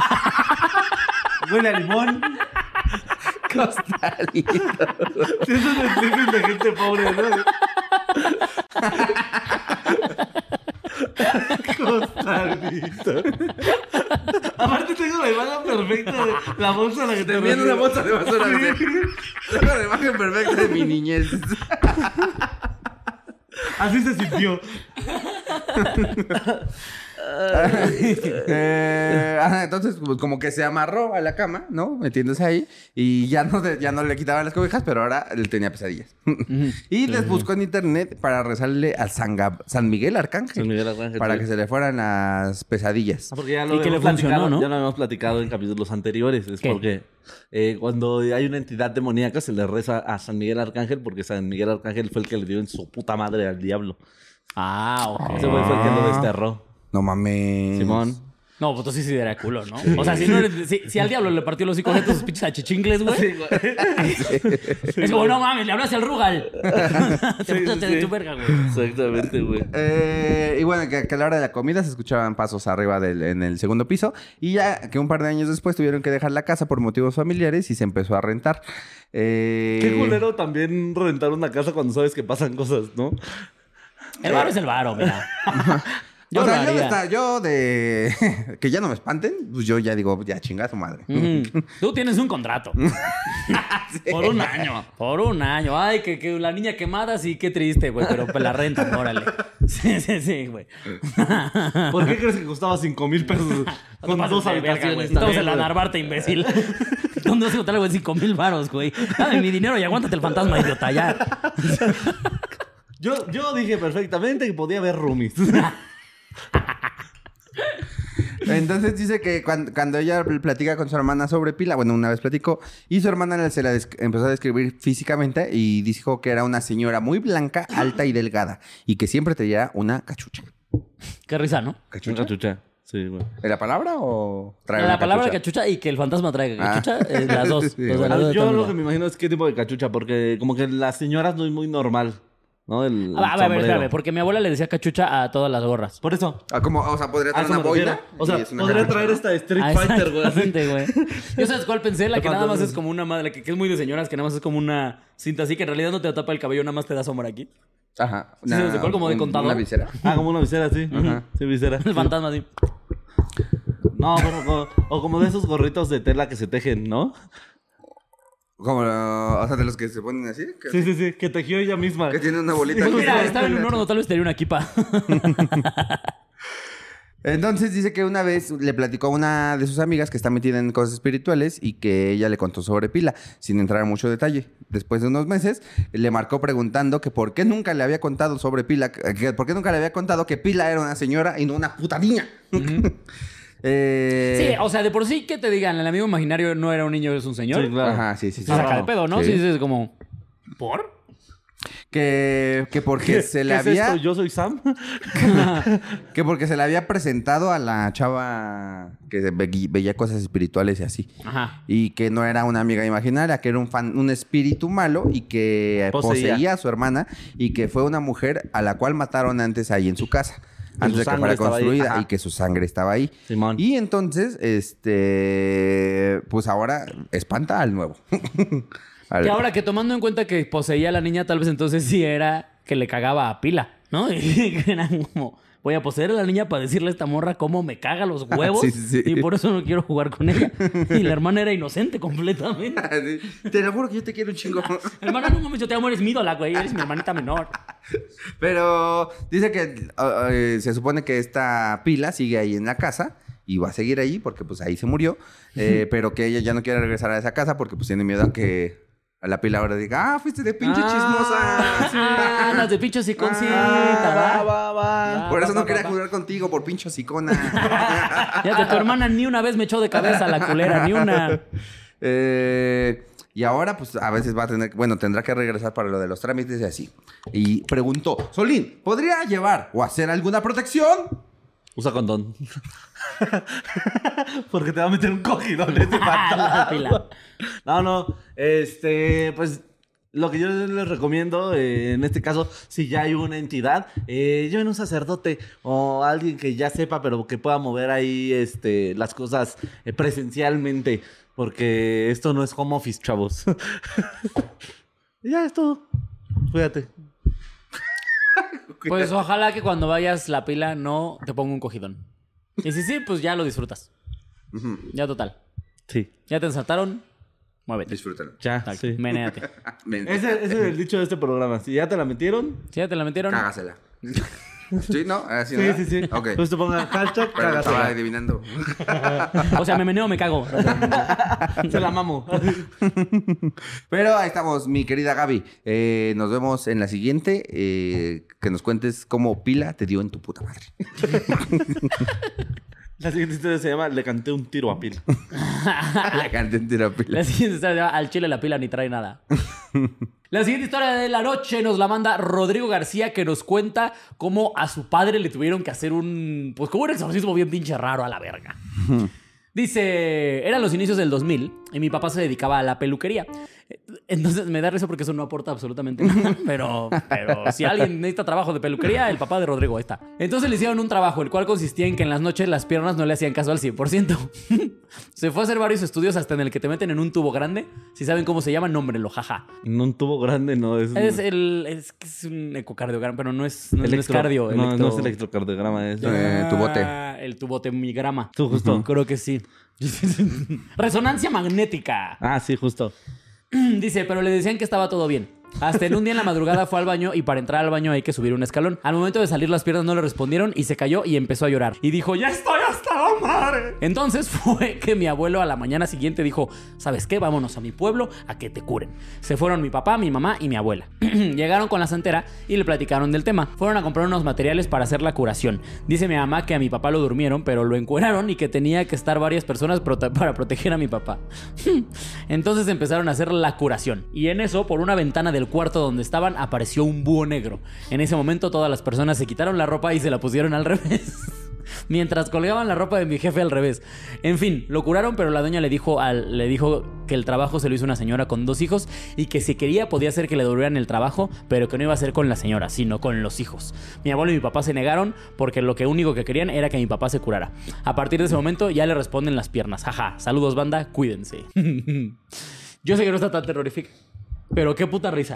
huele a limón. Costalito. Sí, Eso es el sleeping de gente pobre, ¿no? Costalito. Aparte tengo la imagen perfecta de la bolsa a la que te También una bolsa de basura. Tengo la imagen perfecta de mi niñez. Así se sintió. Eh, ajá, entonces, pues, como que se amarró a la cama, ¿no? Metiéndose ahí. Y ya no, de- ya no le quitaban las cobijas, pero ahora él tenía pesadillas. y les buscó en internet para rezarle a San, Gab- San Miguel Arcángel. San Miguel Arcángel, Para que se le fueran las pesadillas. Ah, Porque ya Y lo que hemos le funcionó, platicado, ¿no? Ya lo habíamos platicado en capítulos anteriores. Es ¿Qué? porque eh, cuando hay una entidad demoníaca se le reza a San Miguel Arcángel porque San Miguel Arcángel fue el que le dio en su puta madre al diablo. Ah, ok. Ese güey fue el que lo desterró. No mames. Simón. No, pues tú sí sí era culo, ¿no? O sea, si, no eres- si, si al diablo le partió los hijos de tus pinches achichincles, güey. Es como, no mames, le hablaste al Rugal. Te Sí, pasaste sí, de sí. tu verga, güey. Exactamente, güey. Eh, y bueno, que, que a la hora de la comida se escuchaban pasos arriba del, en el segundo piso. Y ya que un par de años después tuvieron que dejar la casa por motivos familiares y se empezó a rentar. Eh, Qué culero también rentar una casa cuando sabes que pasan cosas, ¿no? El varo es el varo, mira. Yo o sea, yo de, haría. esta- yo de que ya no me espanten, pues yo ya digo, ya chinga su madre. Tú tienes un contrato. Por un año. Por un año. Ay, que, que la niña quemada, sí, qué triste, güey. Pero pues la renta, órale. Sí, sí, sí, güey. ¿Por qué crees que costaba 5 mil pesos con No dos verga, habitaciones? Estamos en la? Narvarte, imbécil. ¿Dónde vas a encontrar algo de 5 mil varos, güey? Dame mi dinero y aguántate el fantasma, idiota, ya. Yo, yo dije perfectamente que podía haber roomies. Entonces dice que cuando, cuando ella platica con su hermana sobre Pila, bueno, una vez platicó, y su hermana se la empezó a describir físicamente y dijo que era una señora muy blanca, alta y delgada, y que siempre tenía una cachucha. Qué risa, ¿no? Cachucha. Cachucha. Sí, güey. ¿En la palabra o traer La palabra cachucha? cachucha y que el fantasma traiga Ah. cachucha, eh, las dos. Sí, O sea, bueno. las dos yo lo que me imagino es qué tipo de cachucha, porque como que las señoras no es muy normal, ¿no? El, el Ah, A ver, a espérame, porque mi abuela le decía cachucha a todas las gorras. Por eso. Ah, como, o sea, podría A traer una boina. O sea, una podría cachucha, traer ¿no? esta Street Ah, Fighter, güey. exactamente, güey. Yo sabes cuál pensé, la que nada más es como una madre, que, que es muy de señoras, que nada más es como una cinta así, que en realidad no te tapa el cabello, nada más te da sombra aquí. Ajá. Sí, ¿sabes cuál? Como de un- contador. Una visera. Ah, como una visera, sí. Ajá. Sí, visera. El fantasma así. No, pero como- o como de esos gorritos de tela que se tejen, ¿no? Como, o sea, de los que se ponen así. Que, Sí, sí, sí, que tejió ella misma. que tienen una bolita. aquí. Mira, estaba en un horno, tal vez tenía una equipa. Entonces dice que una vez le platicó a una de sus amigas que está metida en cosas espirituales y que ella le contó sobre Pila, sin entrar en mucho detalle. Después de unos meses, le marcó preguntando que por qué nunca le había contado sobre Pila, que por qué nunca le había contado que Pila era una señora y no una puta niña. Eh, Sí, o sea, de por sí que te digan, el amigo imaginario no era un niño, es un señor. Sí, claro. Ajá, sí, sí, sí. Se saca de pedo, ¿no? Sí. Sí, es como. ¿Por? Que, que porque ¿Qué, se qué le es había... esto? ¿Yo soy Sam? Que porque se le había presentado a la chava que ve- veía cosas espirituales y así. Ajá. Y que no era una amiga imaginaria, que era un, fan, un espíritu malo y que Poseía. poseía. a su hermana y que fue una mujer a la cual mataron antes ahí en su casa. Antes de que fuera ahí, construida y que su sangre estaba ahí. Simón. Y entonces, este, pues ahora espanta al nuevo. Al- Que ahora que tomando en cuenta que poseía a la niña, tal vez entonces sí era que le cagaba a pila, ¿no? Y que era como, voy a poseer a la niña para decirle a esta morra cómo me caga los huevos. Sí, sí, sí. Y por eso no quiero jugar con ella. Y la hermana era inocente completamente. Sí, Te lo juro que yo te quiero un chingo. Hermana, no mames, yo te amo, eres mi ídola, güey. Eres mi hermanita menor. Pero dice que uh, eh, se supone que esta pila sigue ahí en la casa y va a seguir ahí porque pues ahí se murió, eh, pero que ella ya no quiere regresar a esa casa porque pues tiene miedo a que a la pila ahora diga, ah, fuiste de pinche chismosa. Ah, las de pincho siconcita, Va, va. va, va. Por eso no quería jugar contigo, por pincho sicona. Fíjate, tu hermana ni una vez me echó de cabeza la culera, ni una. Eh, y ahora, pues, a veces va a tener, bueno, tendrá que regresar para lo de los trámites y así. Y preguntó, Solín, ¿podría llevar o hacer alguna protección? Usa condón. Porque te va a meter un cogidón fantasma. pila. No, no. Este, pues. Lo que yo les recomiendo, eh, en este caso, si ya hay una entidad, eh, lleven un sacerdote o alguien que ya sepa, pero que pueda mover ahí este, las cosas eh, presencialmente. Porque esto no es home office, chavos. Ya es todo. Cuídate. Pues ojalá que cuando vayas la pila no te ponga un cogidón. Y si sí, pues ya lo disfrutas. Ya total. Sí. Ya te ensartaron, muévete. Disfrútalo. Ya, Tal, sí. Menéate. Ese, ese es el dicho de este programa. Si ya te la metieron, Si ya te la metieron. Cágasela. ¿Sí, no? Así, sí, ¿no? sí, sí. Ok. Pues te ponga hashtag, Pero estaba adivinando. O sea, me meneo o me cago. Se la mamo. Pero ahí estamos, mi querida Gaby. Eh, nos vemos en la siguiente. eh, que nos cuentes cómo Pila te dio en tu puta madre. La siguiente historia se llama Le canté un tiro a pila. la canté entera Pila. La siguiente historia se llama Al chile la pila ni trae nada. La siguiente historia de la noche nos la manda Rodrigo García que nos cuenta cómo a su padre le tuvieron que hacer un... Pues como un exorcismo bien pinche raro a la verga. Dice, eran los inicios del 2000 y mi papá se dedicaba a la peluquería. Entonces me da risa porque eso no aporta absolutamente nada. Pero, pero si alguien necesita trabajo de peluquería, el papá de Rodrigo está. Entonces le hicieron un trabajo, el cual consistía en que en las noches las piernas no le hacían caso al 100%. se fue a hacer varios estudios hasta en el que te meten en un tubo grande. Si saben cómo se llama, nómbrenlo, jaja. En un tubo grande no es. Es el es, un ecocardiograma, pero no es, no, es- no es electro- cardio. No, electro- no es electrocardiograma, es. Eh, tu bote. Ah, El tubote-migrama. Tú, justo. Creo que sí. Resonancia magnética. Ah, sí, justo. Dice, pero le decían que estaba todo bien. Hasta en un día en la madrugada fue al baño y para entrar al baño hay que subir un escalón. Al momento de salir las piernas no le respondieron y se cayó y empezó a llorar. Y dijo, ya estoy hasta la madre. Entonces fue que mi abuelo a la mañana siguiente dijo, ¿sabes qué? Vámonos a mi pueblo a que te curen. Se fueron mi papá, mi mamá y mi abuela. Llegaron con la santera y le platicaron del tema. Fueron a comprar unos materiales para hacer la curación. Dice mi mamá que a mi papá lo durmieron, pero lo encueraron y que tenía que estar varias personas para proteger a mi papá. Entonces empezaron a hacer la curación. Y en eso, por una ventana del cuarto donde estaban, apareció un búho negro. En ese momento todas las personas se quitaron la ropa y se la pusieron al revés. Mientras colgaban la ropa de mi jefe al revés. En fin, lo curaron, pero la doña le dijo, al, le dijo que el trabajo se lo hizo una señora con dos hijos y que si quería podía hacer que le devolvieran el trabajo, pero que no iba a ser con la señora, sino con los hijos. Mi abuelo y mi papá se negaron porque lo que único que querían era que mi papá se curara. A partir de ese momento ya le responden las piernas. Jaja, saludos banda, cuídense. Yo sé que no está tan terrorífico, pero qué puta risa.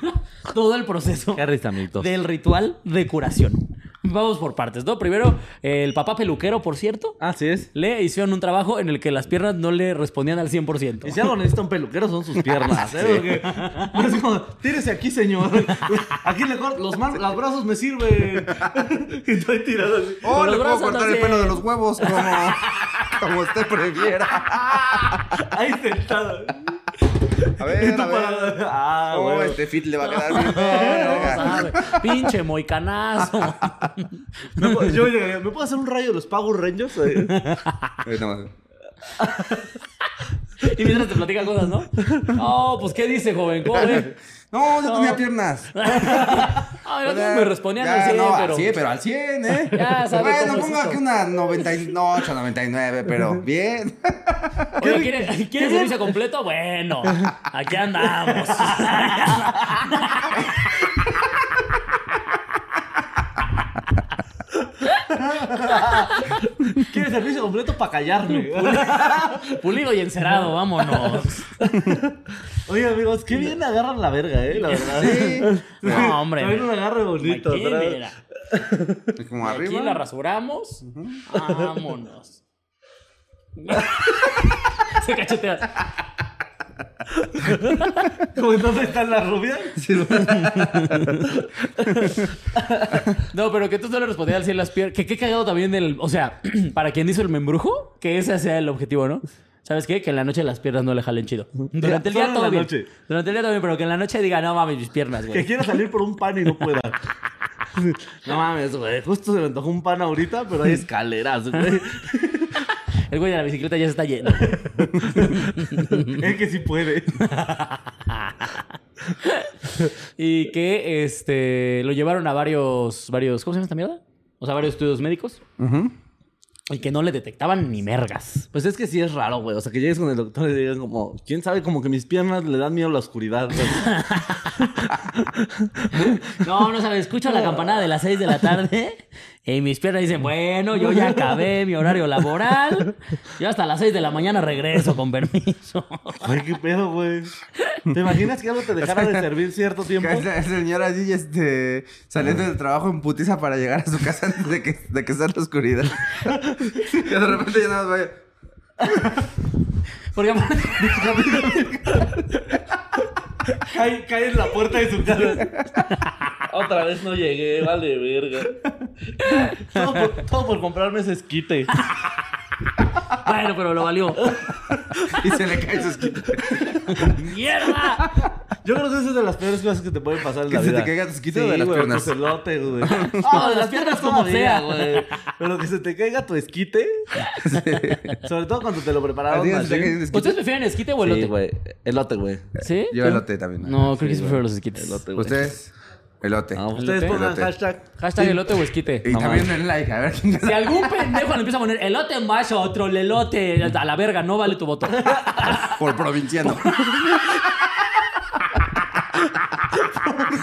Todo el proceso Qué risa, del ritual de curación. Vamos por partes, ¿no? Primero, el papá peluquero, por cierto, Así es. le hicieron un trabajo en el que las piernas no le respondían al 100%. Y si algo necesita un peluquero son sus piernas, ¿eh? Porque como, tírese aquí, señor. Aquí le corto, los, man- los brazos me sirven. Y estoy tirado así. Oh, le puedo cortar el pelo de los huevos como, como usted prefiera. Ahí sentado. A ver, a ver. parado. Ah, Oh, bueno. este fit le va a quedar bien. No, sabe. Pinche moicanazo. ¿Me puedo, yo llegaría, ¿me puedo hacer un rayo de los Power Rangers? Eh, Ahorita más. Y mientras te platica cosas, ¿no? No, pues ¿qué dice, joven? ¿Cómo? No, yo tenía piernas. Ay, no, me respondían Ya, al 100, no, pero... Sí, pero al 100, ¿eh? Ya Bueno, es esto. aquí una 98, 99, pero bien. Oye, ¿quiere, ¿quiere servicio completo? Bueno, aquí andamos. ¿Quieres servicio completo para callarme? Pulido y encerado, vámonos. Oye, amigos, qué bien agarran la verga, ¿eh? La verdad. Sí. No, hombre. Traen un agarre bonito. Aquí, mira. Es como Aquí arriba. la rasuramos. Vámonos. Se cachetea. ¿Cómo dónde están las rubias? No, pero que tú no le respondías al 100 las piernas. Que qué cagado también del. O sea, para quien hizo el membrujo, que ese sea el objetivo, ¿no? ¿Sabes qué? Que en la noche las piernas no le jalen chido. Durante el solo día todo la bien. noche. Durante el día todo bien, pero que en la noche diga, no mames, mis piernas, Que güey. quiera salir por un pan y no pueda. No mames, güey. Justo se me antojó un pan ahorita, pero hay escaleras, güey. El güey de la bicicleta ya se está yendo. Es que sí puede. y que este lo llevaron a varios, varios. ¿Cómo se llama esta mierda? O sea, varios estudios médicos. Y que no le detectaban ni mergas. Pues es que sí es raro, güey. O sea, que llegues con el doctor y digas como, ¿quién sabe? Como que mis piernas le dan miedo a la oscuridad. No, no sabes, escucho la campanada de las 6 de la tarde y mis piernas dicen, bueno, yo ya acabé mi horario laboral. Yo hasta las 6 de la mañana regreso con permiso. Ay, qué pedo, güey. ¿Te imaginas que algo te dejara de servir cierto tiempo? Que esa señora así, este, saliendo del trabajo en putiza para llegar a su casa antes de que, de que sea la oscuridad. que de repente ya nada más vaya. Porque aparte- Cae, cae en la puerta de su casa. Otra vez no llegué, vale, verga. Todo por, todo por comprarme ese esquite. Bueno, pero lo valió. Y se le cae su esquite. ¡Mierda! Yo creo que esa es de las peores cosas que te pueden pasar en ¿Que la se vida. te caiga tu esquite Sí, o de las güey, piernas? tu celote, güey. No, de las piernas como sea. güey. Pero que se te caiga tu esquite. Sobre todo cuando te lo prepararon. ¿Ustedes prefieren esquite o elote? Sí, güey. Elote, güey. ¿Sí? Yo elote también. No, creo que sí prefiero los esquites. Elote, güey. Ustedes, elote. Ah, ustedes Elote. pongan Elote. hashtag. Hashtag elote o esquite. Y No también mames. den like, a ver quién Si algún pendejo le empieza a poner elote en vaso, otro lelote, a la verga, no vale tu voto. Por provinciano.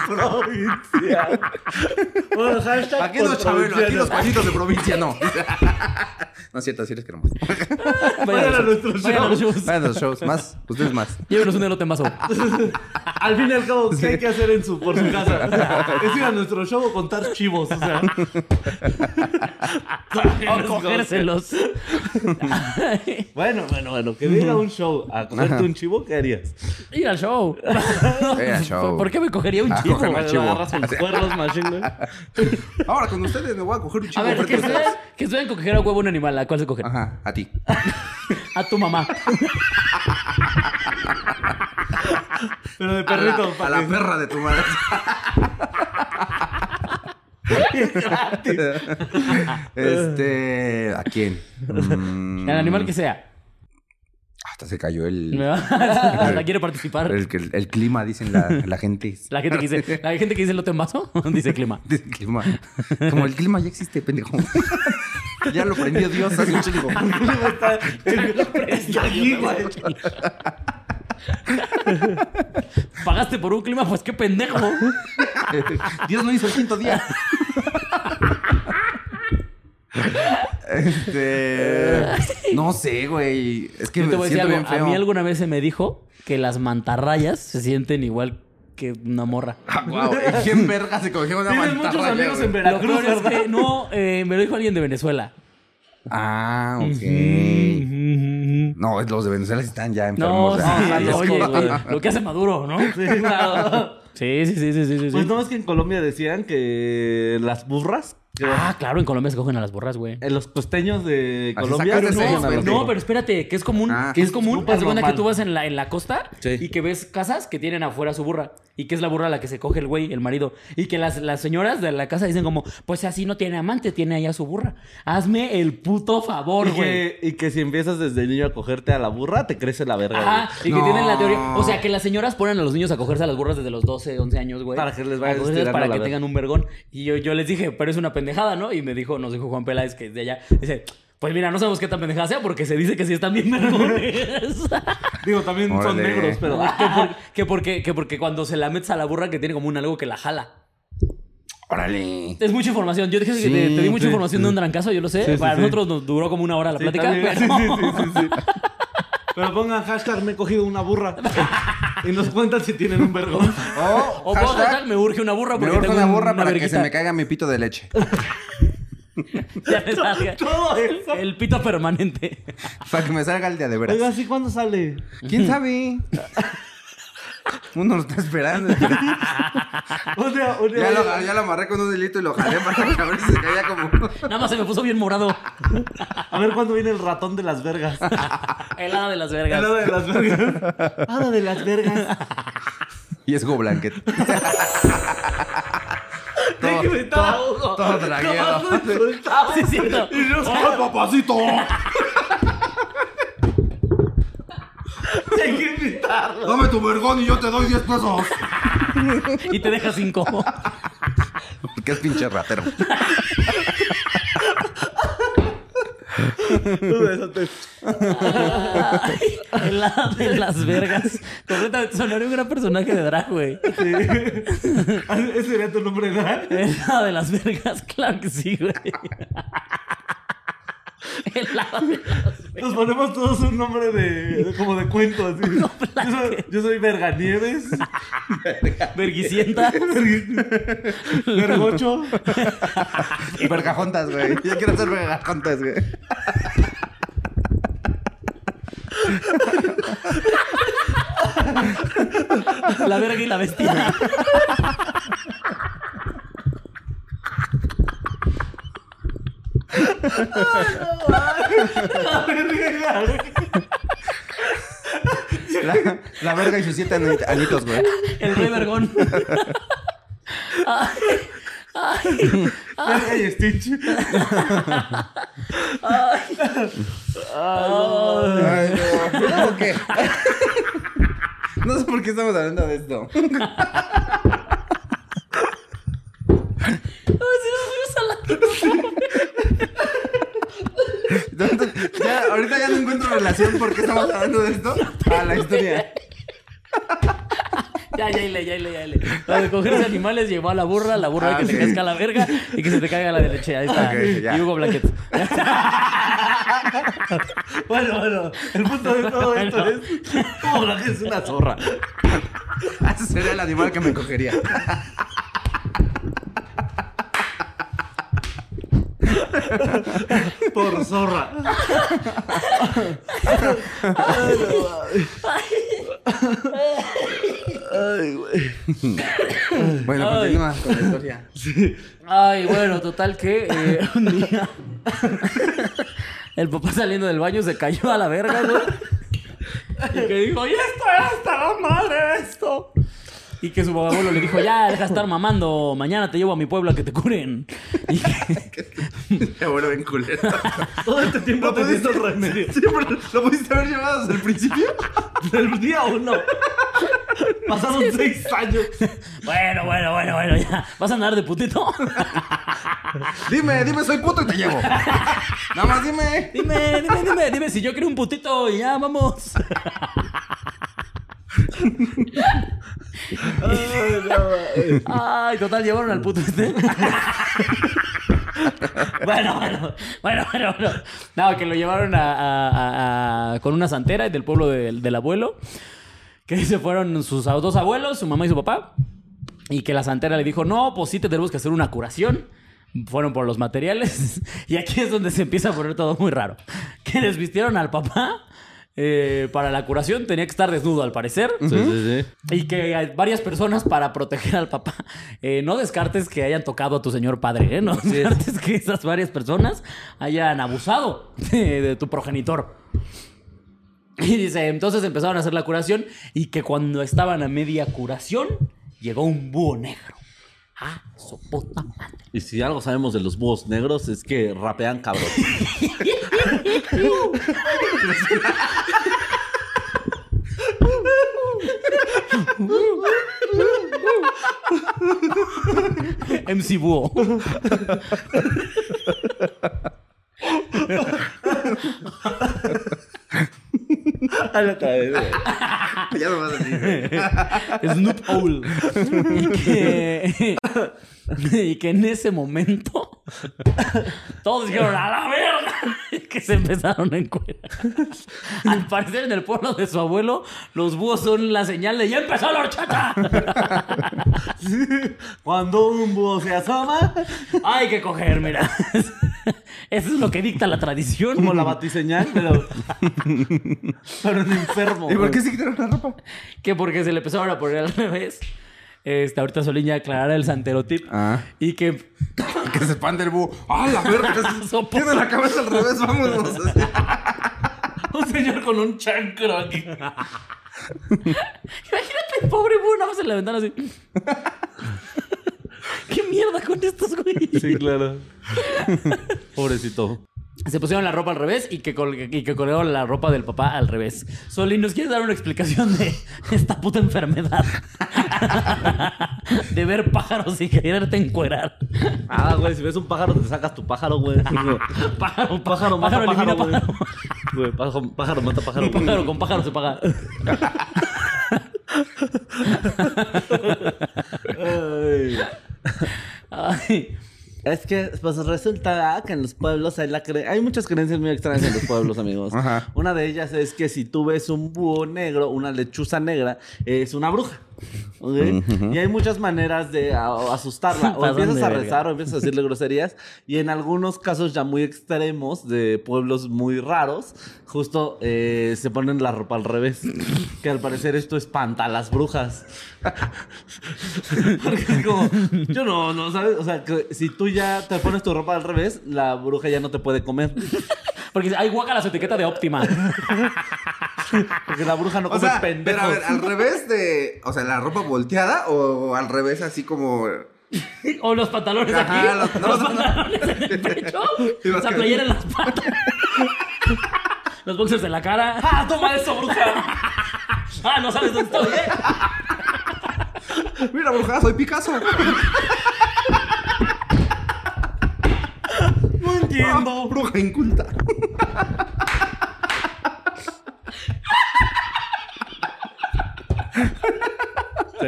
Provincia. Bueno, hashtag. Aquí por los chabelos, aquí los cuasitos de provincia no. no es cierto, así les queremos. Vayan a nuestros Vayan a los shows. Vayan a los shows, más, ustedes más. Llévenos un elote vaso. Al fin y al cabo, ¿qué hay que hacer en su, por su casa? Es ir a nuestro show o contar chivos, o sea. O cogérselos. Bueno, bueno, bueno, que venga a un show a cogerte un chivo, ¿qué harías? Ir al show. Ir al show. ¿Por qué me cogería un A chivo? cogerme al Bueno, chivo. agarras los cuernos, machine, güey. Ahora con ustedes me voy a coger un A chico ver, que a estudien con coger a huevo un animal. ¿A cuál se cogen? Ajá, a ti. A tu mamá. Pero de A perrito, la, a la perra de tu madre. este, ¿a quién? Mm, El animal que sea. Hasta se cayó el. Hasta quiere participar. el, el, el clima, dicen la, la gente. La gente que dice, la gente que dice elote en vaso, dice clima. Dice clima. Como el clima ya existe, pendejo. Ya lo prendió Dios hace un chingo. está aquí, güey. Pagaste por un clima, pues qué pendejo. Dios no hizo el quinto día. Este. No sé, güey. Es que Yo te voy a decir algo. bien feo. A mí alguna vez se me dijo que las mantarrayas se sienten igual que una morra. Ah, guau, ¿Quién verga se cogió una Tienes mantarraya, muchos amigos güey? en Lo Veracruz, peor es que no, eh, me lo dijo alguien de Venezuela. Ah, ok. No, los de Venezuela sí están ya No, enfermos. sí, Ah, sí, es oye, güey, lo que hace Maduro, ¿no? Sí. Sí, sí, sí, sí, sí, sí. Pues no es que en Colombia decían que las burras, Ah, claro, en Colombia se cogen a las borras, güey. en los costeños de Así Colombia sacas de seis, güey. No, pero espérate, que es común, Ah. que es común, Súper haz de cuenta que tú vas en la, en la costa Sí. y que ves casas que tienen afuera su burra y que es la burra la que se coge el güey, el marido, y que las, las señoras de la casa dicen como, pues así no tiene amante, tiene allá su burra. Hazme el puto favor, Y güey. que, y que si empiezas desde niño a cogerte a la burra, te crece la verga. Ajá, y que No. tienen la teoría. O sea, que las señoras ponen a los niños a cogerse a las burras desde los 12, 11 años, güey. Para que les vaya A cogerse estirando Para la que verga. tengan un vergón. Y yo, yo les dije, pero es una pendejada, ¿no? Y me dijo, nos dijo Juan Peláez, que es de allá. Dice, pues mira, no sabemos qué tan pendejada sea porque se dice que sí están bien vergones. Digo, también son Órale. negros, pero... que, por- que porque, que porque cuando se la metes a la burra que tiene como un algo que la jala. Órale. Es mucha información. Yo dije que Sí, te, te di mucha sí, información de un trancazo, yo lo sé. Para sí. nosotros nos duró como una hora la Sí, plática, también. pero... Sí, sí, sí, sí, sí. Pero pongan hashtag me he cogido una burra. y nos cuentan si tienen un vergón. O, hashtag, me urge una burra me porque urge tengo una burra una para que se verguita. me caiga mi pito de leche. Ya me salga. Todo eso. El pito permanente. Para que me salga el día de veras. Oiga, ¿sí cuándo sale? ¿Quién sabe? Uno lo está esperando. Ya lo, a- ya lo amarré con un hilito y lo jalé para que a ver si se caía como. Nada más se me puso bien morado. A ver cuándo viene el ratón de las vergas. El hada de las El vergas. hada de las vergas. Hada de las vergas. Y es Go Blanket. Hugo. todo dragueado. Tomando insultado. Sí, es cierto. Y yo, ¡ay, papacito! Hay que invitarlo. Dame tu vergón y yo te doy 10 pesos. Y te deja cinco. Porque es pinche ratero. El hada de las vergas. Completamente sonaría un gran personaje de drag, güey. Sí. ¿Ese sería tu nombre de drag? El hada de las vergas, claro que sí, güey. De las. Nos ponemos todos un nombre de, de- como de cuento así. yo, soy, yo soy Verganieves, Verguicienta. Vergocho. Y vergajontas, güey. Yo quiero ser vergajontas, güey. La verga y la bestia. La, la verga y sus siete ani- anitos, güey. El rey vergón. Verga y Stitch. Ay, no. ¿Cómo que? No sé por qué estamos hablando de esto. Ay, si nos fuimos a la... Entonces, ya, ahorita ya no encuentro relación por qué estamos hablando de esto a la historia. Ya, ya, ya, ile, ya, ile. Lo de cogerse animales llevó a la burra, la burra Ah, que te sí. casca la verga y que se te caiga la de leche. Ahí está. Ok, ya. y Hugo Blanquet. Bueno, bueno, el punto de todo esto es como la que es una zorra. Ese sería el animal que me cogería. Por zorra. Ay, güey. Bueno, Ay. continúa con la historia. Ay, bueno, total que eh, un día el papá saliendo del baño se cayó a la verga, güey. Y que dijo, y esto es hasta la madre esto. Y que su abuelo le dijo, ya, deja de estar mamando, mañana te llevo a mi pueblo a que te curen. Y que, Me vuelvo en culero. Todo este tiempo te diste el remedio. ¿Lo pudiste haber llevado desde el principio? Del día uno. Pasaron seis años. bueno, bueno, bueno, bueno, ya. ¿Vas a andar de putito? Dime, dime, soy puto y te llevo. Nada más dime. Dime, dime, dime, dime si yo quiero un putito y ya, vamos. Ay, total, llevaron al puto este. bueno, bueno, bueno, bueno, bueno. No, que lo llevaron a, a- a- con una santera del pueblo del, del abuelo. Que se fueron sus dos abuelos, su mamá y su papá. Y que la santera le dijo, no, pues sí, te tenemos que hacer una curación. Fueron por los materiales. Y aquí es donde se empieza a poner todo muy raro. Que desvistieron al papá eh, para la curación. Tenía que estar desnudo, al parecer. Sí, sí, sí. Y que varias personas para proteger al papá. Eh, no descartes que hayan tocado a tu señor padre, ¿eh? No descartes que esas varias personas hayan abusado de, de tu progenitor. Y dice, entonces empezaron a hacer la curación y que cuando estaban a media curación, llegó un búho negro. Ah, su puta madre. Y si algo sabemos de los búhos negros es que rapean cabrón. MC Búho. Ya no vas a decir. Snoop Owl. y, que, y que en ese momento todos dijeron a la verga que se empezaron a encuerar. Al parecer en el pueblo de su abuelo los búhos son la señal de ya empezó la horchata. Cuando un búho se asoma, Hay que coger, mira. Eso es lo que dicta la tradición. como la batiseñal, pero. pero un enfermo. ¿Y por qué se quitaron la ropa? Que porque se le empezaron a poner al revés. Este, ahorita Solín ya aclarará el santero tip. Ah. Y que Que se espante el búho. ¡Ah, la verga! Tiene la cabeza al revés, vámonos. Un señor con un chancro aquí. Imagínate el pobre búho nada más en la ventana así. ¿Qué mierda con estos güeyes? Sí, claro. Pobrecito. Se pusieron la ropa al revés y que, col- y que colgaron la ropa del papá al revés. Solín, ¿nos quieres dar una explicación de esta puta enfermedad? de ver pájaros y quererte encuerar. Ah, güey, si ves un pájaro, te sacas tu pájaro, güey. Pájaro, Pájaro mata pájaro, pájaro, güey. pájaro. Güey, pájaro, pájaro mata pájaro. Y pájaro con pájaro se paga. Ay. Ay. Es que, pues resulta que en los pueblos hay, la cre- hay muchas creencias muy extrañas en los pueblos, amigos. Ajá. Una de ellas es que si tú ves un búho negro, una lechuza negra, es una bruja. ¿ok? Y hay muchas maneras de a- asustarla. O empiezas a rezar o empiezas a decirle groserías. Y en algunos casos ya muy extremos, de pueblos muy raros, justo eh, se ponen la ropa al revés. Que al parecer esto espanta a las brujas. Porque es como, yo no, no, ¿sabes? O sea, que si tú ya te pones tu ropa al revés, la bruja ya no te puede comer. Porque hay guaca su etiqueta de óptima. Porque la bruja no O come sea, pendejos. pero a ver, al revés de. O sea, la ropa volteada o al revés, así como. O los pantalones Ajá, aquí. los- no, los no, no. pantalones en el pecho. Esa que- playera en las patas. los boxers en la cara. ¡Ah, toma eso, bruja! ¡Ah, no sabes dónde estoy, eh! Mira, bruja, soy Picasso. No entiendo. Ah, bruja inculta.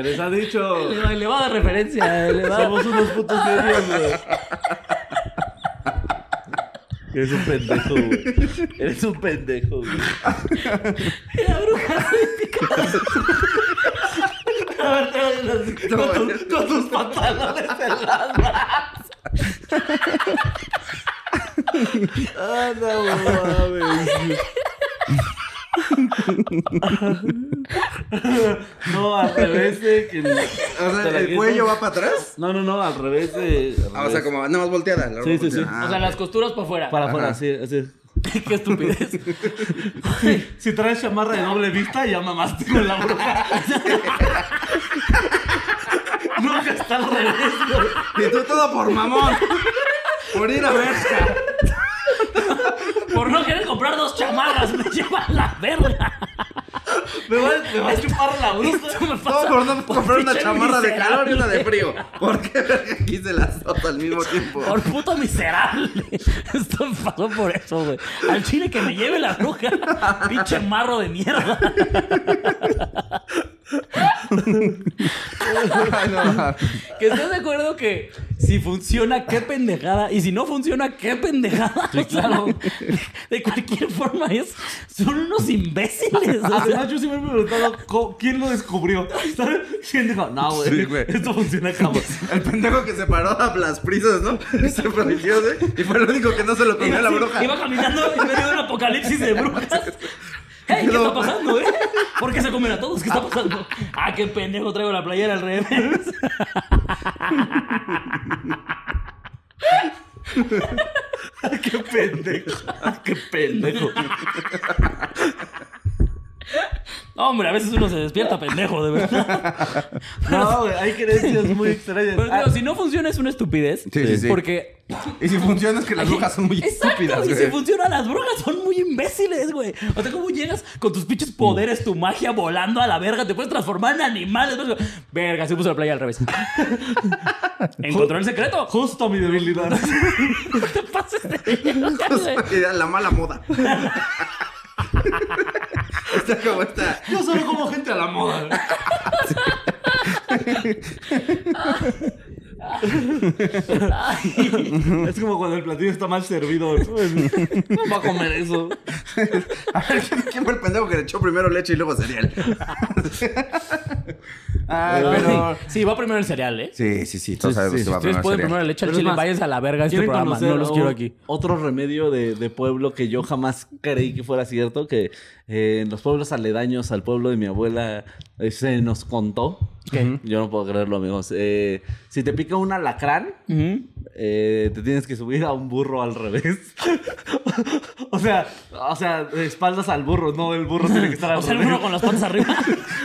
Se les ha dicho. Le va, le va a dar referencia. Le va. Somos unos putos serios, güey. Eres un pendejo, güey. Eres un pendejo, güey. La bruja. A ver, con, tu- con tus pantalones en las manos. Ah, no mames. No, al revés de que. O te sea, el cuello va para atrás. No, no, no, al revés de. al Ah, o sea, como nada más volteada. Sí, sí, sí. Ah, O sea, las costuras para afuera. Para afuera, Ajá. así. Qué estupidez. Si traes chamarra de doble vista, ya mamaste con la bruja. Nunca está al revés, güey. Y tú todo por mamón. Por ir a ver. Por no querer comprar dos chamarras, me llevan la verga. Me va, me va a chupar la bruja. No, por no comprar una chamarra de calor y una de frío. ¿Por qué verga quise las dos al mismo tiempo? Por puto miserable. Esto me pasó por eso, güey. Al chile que me lleve la bruja. Pinche marro de mierda. Que estás de acuerdo que si funciona, qué pendejada. Y si no funciona, qué pendejada. Sí, claro. De cualquier forma es. Son unos imbéciles. o sea, Además, yo siempre me he preguntado co- quién lo descubrió. ¿Sabes? ¿Quién dijo? No, güey. Sí, güey. Esto funciona como. El pendejo que se paró a las prisas, ¿no? Y se perdió, ¿eh? Y fue el único que no se lo comió Iba, la bruja. iba caminando en medio de un apocalipsis de brujas. Hey, ¿Qué está pasando, eh? ¿Por qué se comen a todos? ¿Qué está pasando? Ah, qué pendejo traigo la playera al revés. qué pendejo. Qué pendejo. Hombre, a veces uno se despierta pendejo, de verdad. No, güey. Hay creencias muy extrañas. Pero Ah, digo, si no funciona es una estupidez. Sí, sí, sí. Porque Y si funciona es que las brujas son muy Exacto, estúpidas, y güey. si funciona, las brujas son muy imbéciles, güey. O sea, ¿cómo llegas con tus pinches poderes, tu magia volando a la verga? Te puedes transformar en animales. ¿no? Verga, se puso la playa al revés. Encontró el secreto. Justo mi debilidad. No te pases de Era la mala moda. Está como esta. Yo solo como gente a la moda. Es como cuando el platillo está mal servido. No va a comer eso. A ver, ¿quién, fue el pendejo que le echó primero leche y luego cereal? Ay, pero. Sí, va primero el cereal, ¿eh? Sí, sí, sí. Todos sabemos sí, que va Ustedes primero cereal. primero leche al chile. más, Váyanse a la verga este ¿Quieren programa. No los quiero aquí. Otro remedio de, de pueblo que yo jamás creí que fuera cierto, que eh, en los pueblos aledaños al pueblo de mi abuela eh, se nos contó. Yo no puedo creerlo, amigos. Eh, si te pica un alacrán, eh, te tienes que subir a un burro al revés. o sea, o sea, espaldas al burro, no el burro tiene que estar al O sea, el revés. burro con las patas arriba.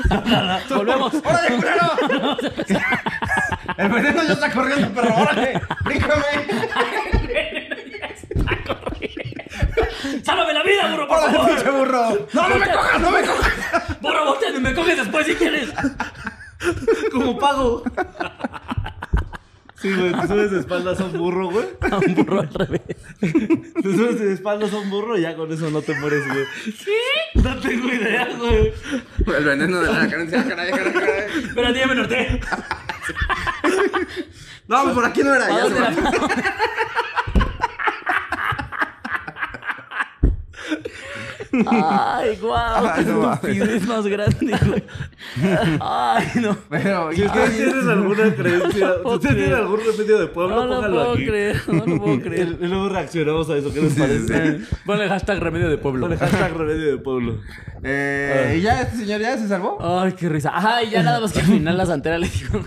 Volvemos. ¡Órale, culero! El veneno ya está corriendo, perro. ¡Órale! ¡Bríncame! ¡Sálvame la vida, burro, por ¡Órale, favor! pinche burro! ¡No, no me cojas! ¡No me cojas! Burro, volteate y me coges después si quieres. Como pago. Sí, güey, te subes de espaldas a un burro, güey. A un burro al revés. Te subes de espaldas a un burro y ya con eso no te mueres, güey. ¿Qué? No tengo idea, güey. El veneno de la carencia. Caray, caray, caray. Espérate, ya me norteé. No, pues por aquí no era. ¿A Ya se dónde va. la- Ay, guau. Ay, no estupidez más grande, güey. Ay, no. Pero, Si ustedes tienen alguna creencia, si puedo ustedes tienen algún remedio de pueblo, No lo pónganlo puedo aquí. creer, no lo puedo creer. Y luego reaccionamos a eso. ¿Qué les sí, parece? sí. Ponle hashtag remedio de pueblo. Ponle hashtag remedio de pueblo. Eh, ¿Y ya este señor ya se salvó? Ay, qué risa. Ajá, y ya nada más que al final la santera le dijo.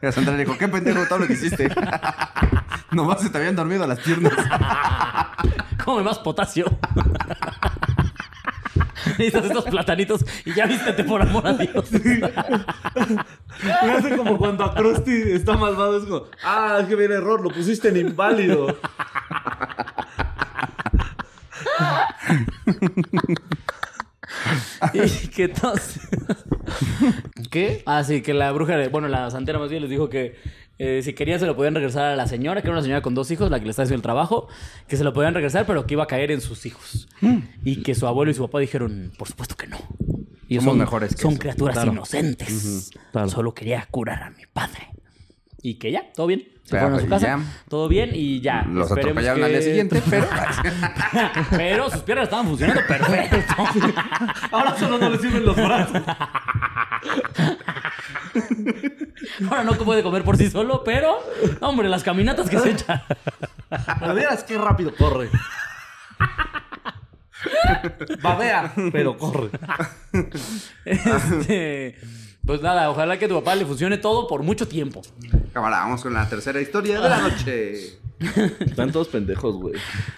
La Sandra le dijo, qué pendejo todo lo que hiciste. Nomás se te habían dormido las piernas. Come más potasio. Necesitas estos platanitos y ya vístete por amor a Dios. Me hace como cuando a Krusty está malvado. Es como, ah, es que viene error, lo pusiste en inválido. y que entonces. ¿Qué? Ah, sí, que la bruja, bueno, la santera más bien les dijo que eh, si querían se lo podían regresar a la señora, que era una señora con dos hijos, la que le estaba haciendo el trabajo, que se lo podían regresar, pero que iba a caer en sus hijos. Y que su abuelo y su papá dijeron, por supuesto que no. Y Somos mejores que Son eso. criaturas Claro. inocentes. Claro. Solo quería curar a mi padre. Y que ya, todo bien. Se fueron a su casa. ya. Todo bien y ya. Los Esperemos atropellaron al día que- siguiente, pero... pero sus piernas estaban funcionando perfecto. Ahora solo no le sirven los brazos. Ahora no puede comer por sí solo, pero, hombre, las caminatas que se echa. Pero vieras qué rápido corre. Babea, pero corre. Este, pues nada, ojalá que a tu papá le funcione todo por mucho tiempo. Cámara, vamos con la tercera historia de la noche. Están todos pendejos, güey.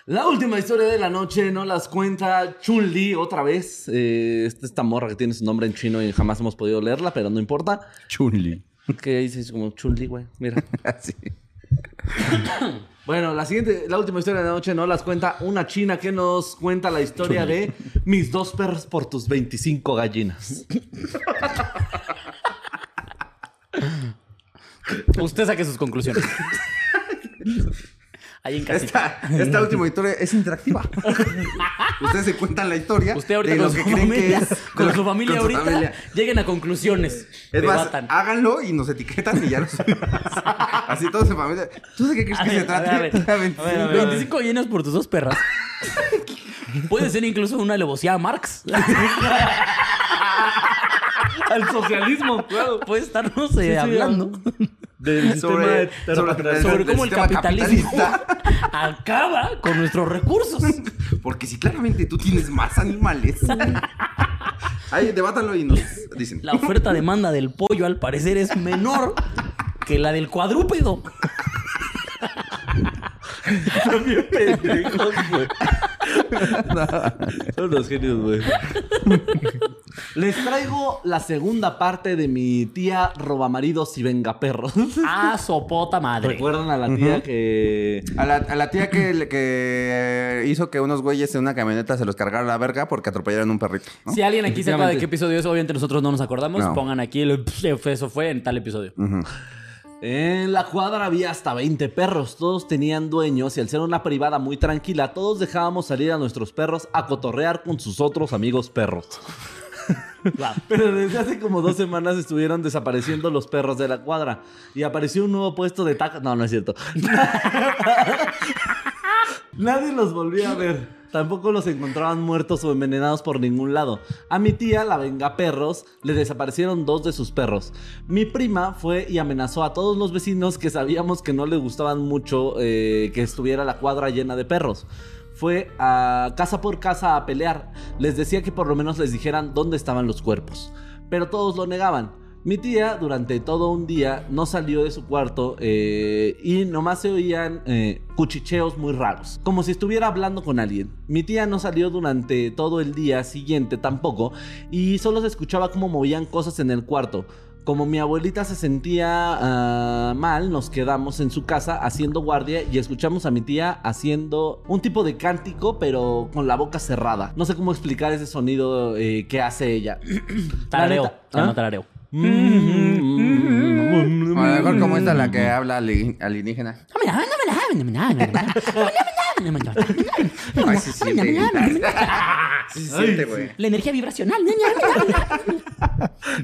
La última historia de la noche nos las cuenta Chun-Li otra vez. Eh, esta, esta morra que tiene su nombre en chino y jamás hemos podido leerla, pero no importa. Chunli. Que dice como Chun-Li, güey. Mira. Así. Bueno, la siguiente, la última historia de la noche nos las cuenta una china que nos cuenta la historia de mis dos perros por tus 25 gallinas. Usted saque sus conclusiones. Ahí en casita. Esta, esta última historia es interactiva. Ustedes se cuentan la historia Usted ahorita de con lo su que creen familia, que es. con la- su familia con su ahorita, familia. lleguen a conclusiones. Es más, háganlo y nos etiquetan y ya lo subimos. Así todos en familia. ¿Tú de qué crees A que ver, se trata? a ver, a ver. A 25. A ver, a ver. 25 llenas por tus dos perras. Puede ser incluso una alevosía a Marx. Al socialismo, claro. Puede estar, no sé, hablando Del Sobre, sistema sobre, cómo el capitalismo capitalista. acaba con nuestros recursos. Porque si claramente tú tienes más animales. Ahí, debátalo y nos dicen. La oferta demanda del pollo al parecer es menor que la del cuadrúpedo. Son bien pendejos, güey. Son los genios, güey. Les traigo la segunda parte de mi tía Robamaridos y Vengaperros. Ah, sopota madre. ¿Recuerdan a la tía que... A la, a la tía que, que hizo que unos güeyes en una camioneta se los cargaran a la verga porque atropellaron un perrito. ¿no? Si alguien aquí sepa de qué episodio es, obviamente nosotros no nos acordamos. No. Pongan aquí el eso fue en tal episodio. En la cuadra había hasta 20 perros, todos tenían dueños y al ser una privada muy tranquila, todos dejábamos salir a nuestros perros a cotorrear con sus otros amigos perros. Pero desde hace como dos semanas estuvieron desapareciendo los perros de la cuadra y apareció un nuevo puesto de tacos. No, no es cierto. Nadie los volvía a ver. Tampoco los encontraban muertos o envenenados por ningún lado. A mi tía, la venga perros, le desaparecieron dos de sus perros. Mi prima fue y amenazó a todos los vecinos que sabíamos que no les gustaban mucho eh, que estuviera la cuadra llena de perros. Fue a casa por casa a pelear. Les decía que por lo menos les dijeran dónde estaban los cuerpos. Pero todos lo negaban. Mi tía durante todo un día no salió de su cuarto eh, y nomás se oían eh, cuchicheos muy raros, como si estuviera hablando con alguien. Mi tía no salió durante todo el día siguiente tampoco y solo se escuchaba cómo movían cosas en el cuarto. Como mi abuelita se sentía ah, mal, nos quedamos en su casa haciendo guardia y escuchamos a mi tía haciendo un tipo de cántico, pero con la boca cerrada. No sé cómo explicar ese sonido eh, que hace ella. Tarareo. Se llama ¿Ah? tarareo. A lo mejor como esta la que habla ali- alienígena. Ay, sí se siente. Sí se siente, güey. La energía vibracional.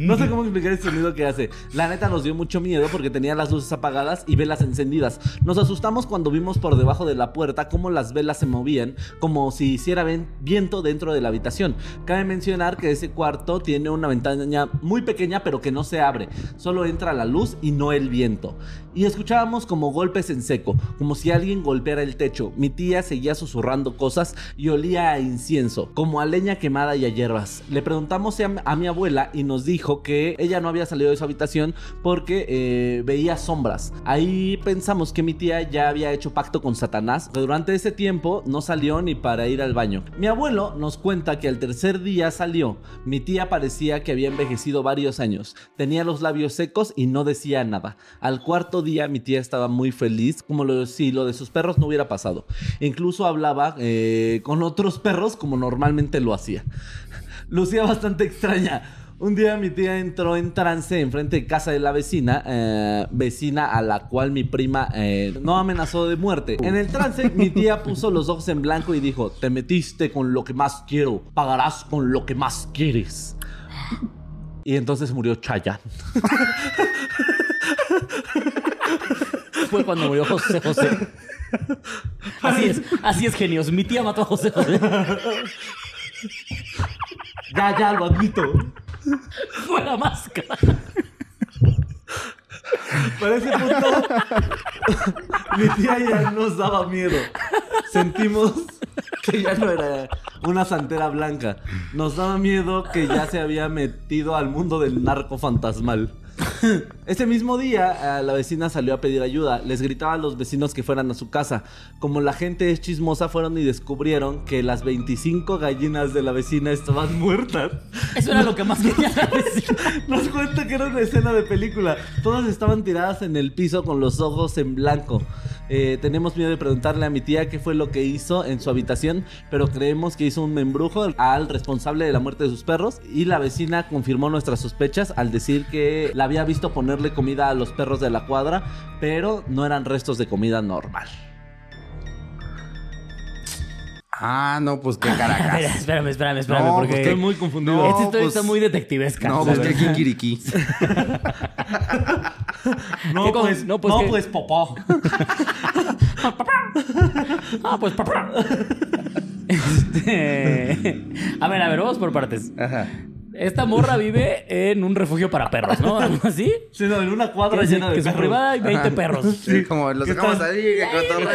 No sé cómo explicar el sonido que hace. La neta nos dio mucho miedo porque tenía las luces apagadas y velas encendidas. Nos asustamos cuando vimos por debajo de la puerta cómo las velas se movían, como si hiciera ven- viento dentro de la habitación. Cabe mencionar que ese cuarto tiene una ventana muy pequeña pero que no se abre. Solo entra la luz y no el viento. Y escuchábamos como golpes en seco, como si alguien golpeara el techo. Mi tía seguía susurrando cosas y olía a incienso, como a leña quemada y a hierbas. Le preguntamos a, mi abuela y nos dijo que ella no había salido de su habitación porque eh, veía sombras. Ahí pensamos que mi tía ya había hecho pacto con Satanás, que durante ese tiempo no salió ni para ir al baño. Mi abuelo nos cuenta que al tercer día salió. Mi tía parecía que había envejecido varios años. Tenía los labios secos y no decía nada. Al cuarto día mi tía estaba muy feliz, como lo, si lo de sus perros no hubiera pasado. Incluso hablaba eh, con otros perros como normalmente lo hacía. Lucía bastante extraña. Un día mi tía entró en trance enfrente de casa de la vecina, eh, vecina a la cual mi prima eh, no amenazó de muerte. En el trance mi tía puso los ojos en blanco y dijo, te metiste con lo que más quiero, pagarás con lo que más quieres. Y entonces murió Chayanne. Fue cuando murió José José. Así es, así es, genios. Mi tía mató a José José. Ya, ya, lo admito. Fue la máscara. Para ese punto, mi tía ya nos daba miedo. Sentimos que ya no era una santera blanca. Nos daba miedo que ya se había metido al mundo del narco fantasmal. Ese mismo día, eh, la vecina salió a pedir ayuda. Les gritaba a los vecinos que fueran a su casa. Como la gente es chismosa, fueron y descubrieron que las 25 gallinas de la vecina estaban muertas. Eso era lo que más quería decir. Nos cuenta que era una escena de película. Todas estaban tiradas en el piso con los ojos en blanco. Eh, tenemos miedo de preguntarle a mi tía qué fue lo que hizo en su habitación, pero creemos que hizo un membrujo al responsable de la muerte de sus perros y la vecina confirmó nuestras sospechas al decir que la había visto ponerle comida a los perros de la cuadra, pero no eran restos de comida normal. Ah, no, pues qué Espera, caracas. espérame, espérame, espérame, No, porque pues Estoy muy confundido. No, esta historia pues- está muy detectivesca. No, pues qué kikiriki. No, ¿Qué con- pues, no, no, pues, pues, ¿qué? popó. Ah, pues papá. Este, A ver, a ver, vamos por partes. Ajá. Esta morra vive en un refugio para perros, ¿no? Algo así. Sí, no, en una cuadra Que, llena de que su perros. privada hay 20 perros. Sí, como los ¿Qué dejamos ahí, que estamos,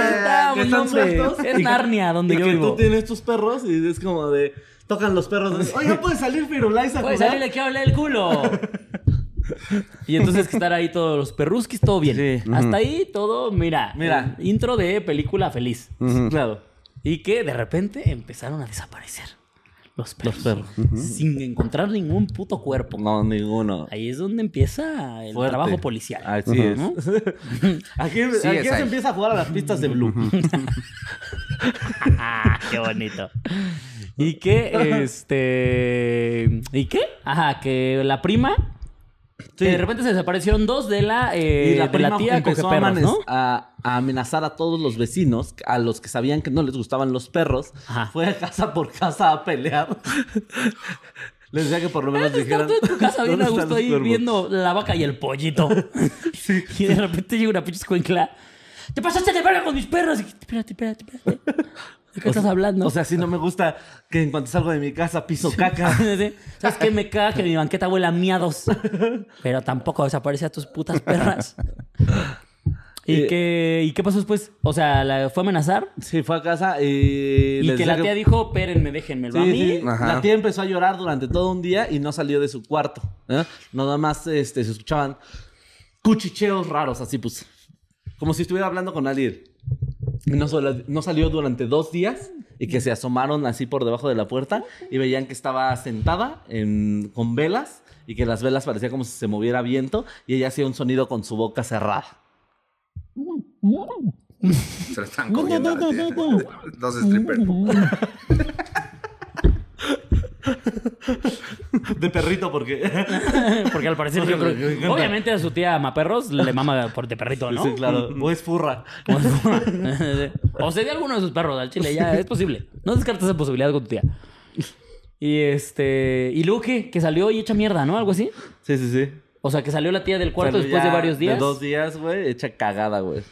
que están hombre. sueltos. Es Narnia donde y yo que vivo. tú tienes tus perros y es como de... Tocan los perros. de, Oye, ¿puede salir Firulais a Puedes jugar?" salirle que hable el culo. Y entonces que estar ahí todos los perruskis, todo bien. Sí. Hasta ahí todo, mira. Mira. intro de película feliz. Claro. Y que de repente empezaron a desaparecer los perros. Los perros. Sin encontrar ningún puto cuerpo. No, ninguno. Ahí es donde empieza el Fuerte. trabajo policial. Así es. ¿no? Aquí, Sí, aquí es se ahí. empieza a jugar a las pistas de Blue. Ah, qué bonito. Y que, este. ¿Y qué? Ajá, que la prima. Sí. de repente se desaparecieron dos de la, eh, y la de prima la tía empezó a, amanes- ¿no? a, a amenazar a todos los vecinos, a los que sabían que no les gustaban los perros. Ajá. Fue de casa por casa a pelear. Les decía que por lo menos Estás dijeran... tú en tu casa bien "¿Dónde a gusto ahí cuervos?". viendo la vaca y el pollito. Y de repente llega una pinche escuincla. ¿Te pasaste de verga con mis perros? Y, espérate, espérate, espérate. ¿De qué estás hablando? O sea, sí no me gusta que en cuanto salgo de mi casa piso caca. ¿Sabes qué? Me caga que mi banqueta huela a miados. Pero tampoco desaparece a tus putas perras. ¿Y, Eh, qué, ¿Y qué pasó después? O sea, ¿la fue a amenazar? Sí, fue a casa y... Y les que la tía dijo, espérenme, déjenmelo a Sí, mí. sí. Ajá. La tía empezó a llorar durante todo un día y no salió de su cuarto. ¿eh? Nada más este, se escuchaban cuchicheos raros, así pues. Como si estuviera hablando con alguien. No, solo- no salió durante dos días y que se asomaron así por debajo de la puerta y veían que estaba sentada en- con velas y que las velas parecía como si se moviera viento y ella hacía un sonido con su boca cerrada. Se lo están comiendo. Dos strippers. De perrito porque... Porque al parecer yo creo. Obviamente a su tía Maperros le mama por de perrito, ¿no? Sí, claro. O es furra. o se de alguno de sus perros al chile, ya es posible. No descartes esa posibilidad con tu tía. Y este. ¿Y luego qué? Que salió y echa mierda, ¿no? Algo así. Sí, sí, sí. O sea, que salió la tía del cuarto Salió después de varios días. De dos días, güey, hecha cagada, güey.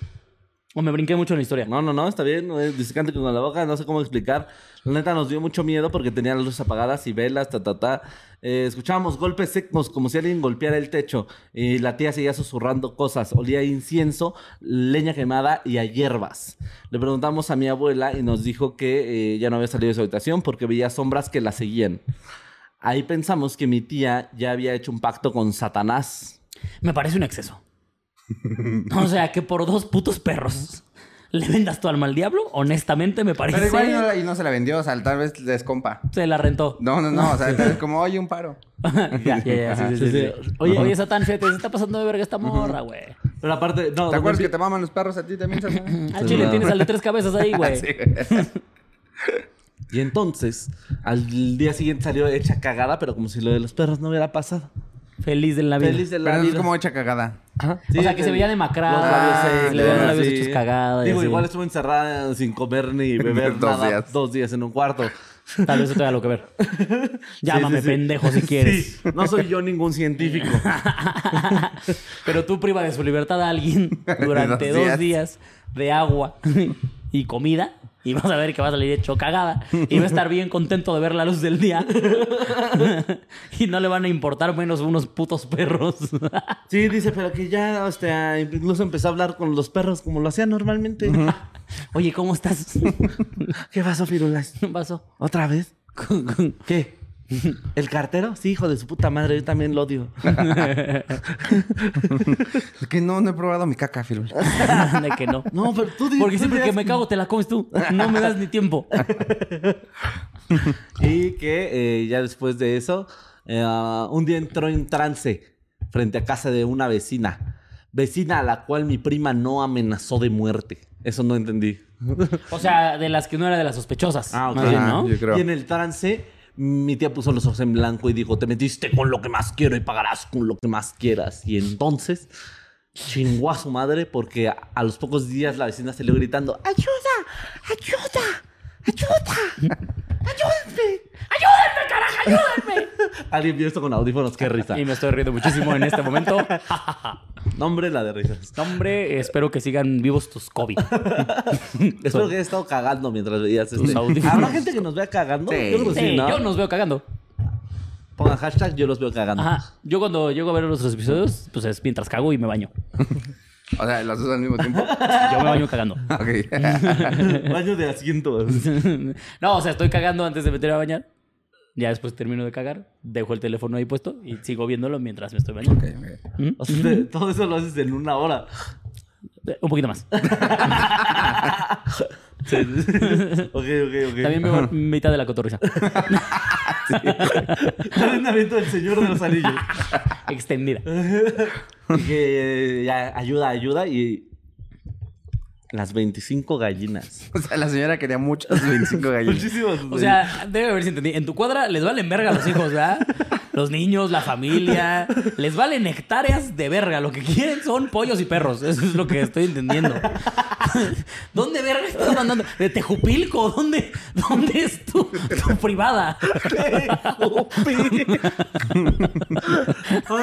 O me brinqué mucho en la historia. No, no, no, está bien, güey. Dice cante con la boca, no sé cómo explicar. La neta nos dio mucho miedo porque tenía las luces apagadas y velas, ta, ta, ta. Eh, escuchábamos golpes secos como si alguien golpeara el techo. Y la tía seguía susurrando cosas. Olía a incienso, leña quemada y a hierbas. Le preguntamos a mi abuela y nos dijo que eh, ya no había salido de su habitación porque veía sombras que la seguían. Ahí pensamos que mi tía ya había hecho un pacto con Satanás. Me parece un exceso. O sea, que por dos putos perros le vendas tu alma al diablo, honestamente me parece. Pero igual y no, la- y no se la vendió, o sea, tal vez les compa. Se la rentó. No, no, no, o sea, es como, oye, un paro. ya, ya, ya, sí, sí, sí, sí. Oye, oye, Satán, fíjate, se está pasando de verga esta morra, güey. Pero aparte, no. ¿Te acuerdas que te maman los perros a ti también, Satán? Al chile tienes al de tres cabezas ahí, güey. Y entonces, al día siguiente salió hecha cagada, pero como si lo de los perros no hubiera pasado. Feliz de la vida. Feliz de la Pero es vida. como hecha cagada. Sí, o sea, que se veía demacrada. Le sí. hechos cagadas. y Digo, así. igual estuvo encerrada sin comer ni beber Dos nada días. dos días en un cuarto. Tal vez eso tenga algo que ver. Llámame Sí, sí, sí. pendejo si quieres. Sí, no soy yo ningún científico. Pero tú priva de su libertad a alguien durante Dos días de agua y comida. Y vas a ver que va a salir hecho cagada. Y va a estar bien contento de ver la luz del día. y no le van a importar menos unos putos perros. Sí, dice, pero que ya, o sea, incluso empezó a hablar con los perros como lo hacía normalmente. Oye, ¿cómo estás? ¿Qué pasó, Firulas? ¿Qué pasó? ¿Otra vez? ¿Qué? ¿El cartero? Sí, hijo de su puta madre, yo también lo odio. Es que no, no he probado mi caca, Firul. de que no. No, pero tú Porque tú siempre que me cago te la comes tú. No me das ni tiempo. Y que eh, ya después de eso, eh, un día entró en trance frente a casa de una vecina. Vecina a la cual mi prima no amenazó de muerte. Eso no entendí. O sea, de las que no era de las sospechosas. Ah, ok. Bien, Ajá, ¿no? yo creo. Y en el trance, mi tía puso los ojos en blanco y dijo, te metiste con lo que más quiero y pagarás con lo que más quieras. Y entonces chingó a su madre porque a, a los pocos días la vecina salió gritando, ¡Ayuda! ¡Ayuda! ¡Ayuda! ¡Ayúdenme! ¡Ayúdenme, carajo! ¡Ayúdenme! Alguien vio esto con audífonos, qué risa. Y me estoy riendo muchísimo en este momento. Nombre, la de risas. Hombre, espero que sigan vivos tus COVID. Espero que haya estado cagando mientras veías este. ¿Habrá gente que nos vea cagando? Sí. Yo creo que sí, Sí, ¿no? yo nos veo cagando. Pongan hashtag, yo los veo cagando. Ajá. Yo cuando llego a ver los episodios, pues es mientras cago y me baño. O sea, las dos al mismo tiempo. Yo me baño cagando. Ok. Baño de asiento. no, o sea, estoy cagando antes de meterme a bañar. Ya después termino de cagar, dejo el teléfono ahí puesto y sigo viéndolo mientras me estoy bañando. Ok, ok. ¿Mm? O sea, te- todo eso lo haces en una hora. Eh, Un poquito más. Sí, sí, sí. ok, ok, ok. También veo mitad de la cotorriza. También aviento el señor de los anillos. Extendida. Que eh, ya, ayuda, ayuda y... Las 25 gallinas. O sea, la señora quería muchas 25 gallinas. Muchísimas. O sea, debe haber si entendí. En tu cuadra les valen verga a los hijos, ¿verdad? Los niños, la familia. Les valen hectáreas de verga. Lo que quieren son pollos y perros. Eso es lo que estoy entendiendo. ¿Dónde verga estás mandando? ¿De Tejupilco? ¿Dónde, dónde es tu, tu privada? Ah,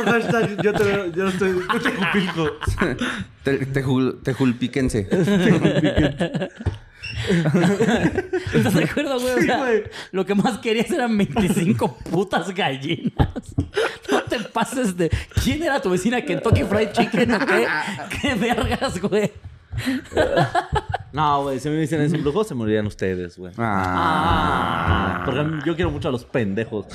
hashtag, yo te veo, yo estoy, yo te cupilco. Te, tejul- tejulpíquense. ¿Estás de acuerdo, güey? O Sí, sea, güey. lo que más querías eran 25 putas gallinas. No te pases de. ¿Quién era tu vecina? ¿Kentucky Fried Chicken o qué? ¿Qué vergas, güey? No, güey, si me dicen es un brujo, se morirían ustedes, güey. Ah. Porque a mí- yo quiero mucho a los pendejos.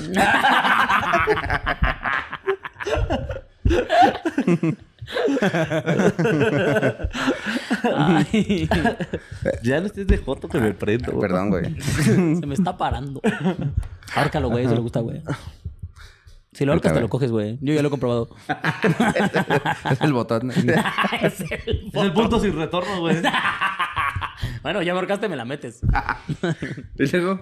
Ay, Ya no estés de joto que me prendo. güey. Perdón, güey. se me está parando. Ahórcalo, güey, si le gusta, güey. Si lo ahorcas, te lo coges, güey. Yo ya lo he comprobado. Es el botón. es el Es el punto sin retorno, güey. Bueno, ya me ahorcaste, me la metes. ¿Y luego?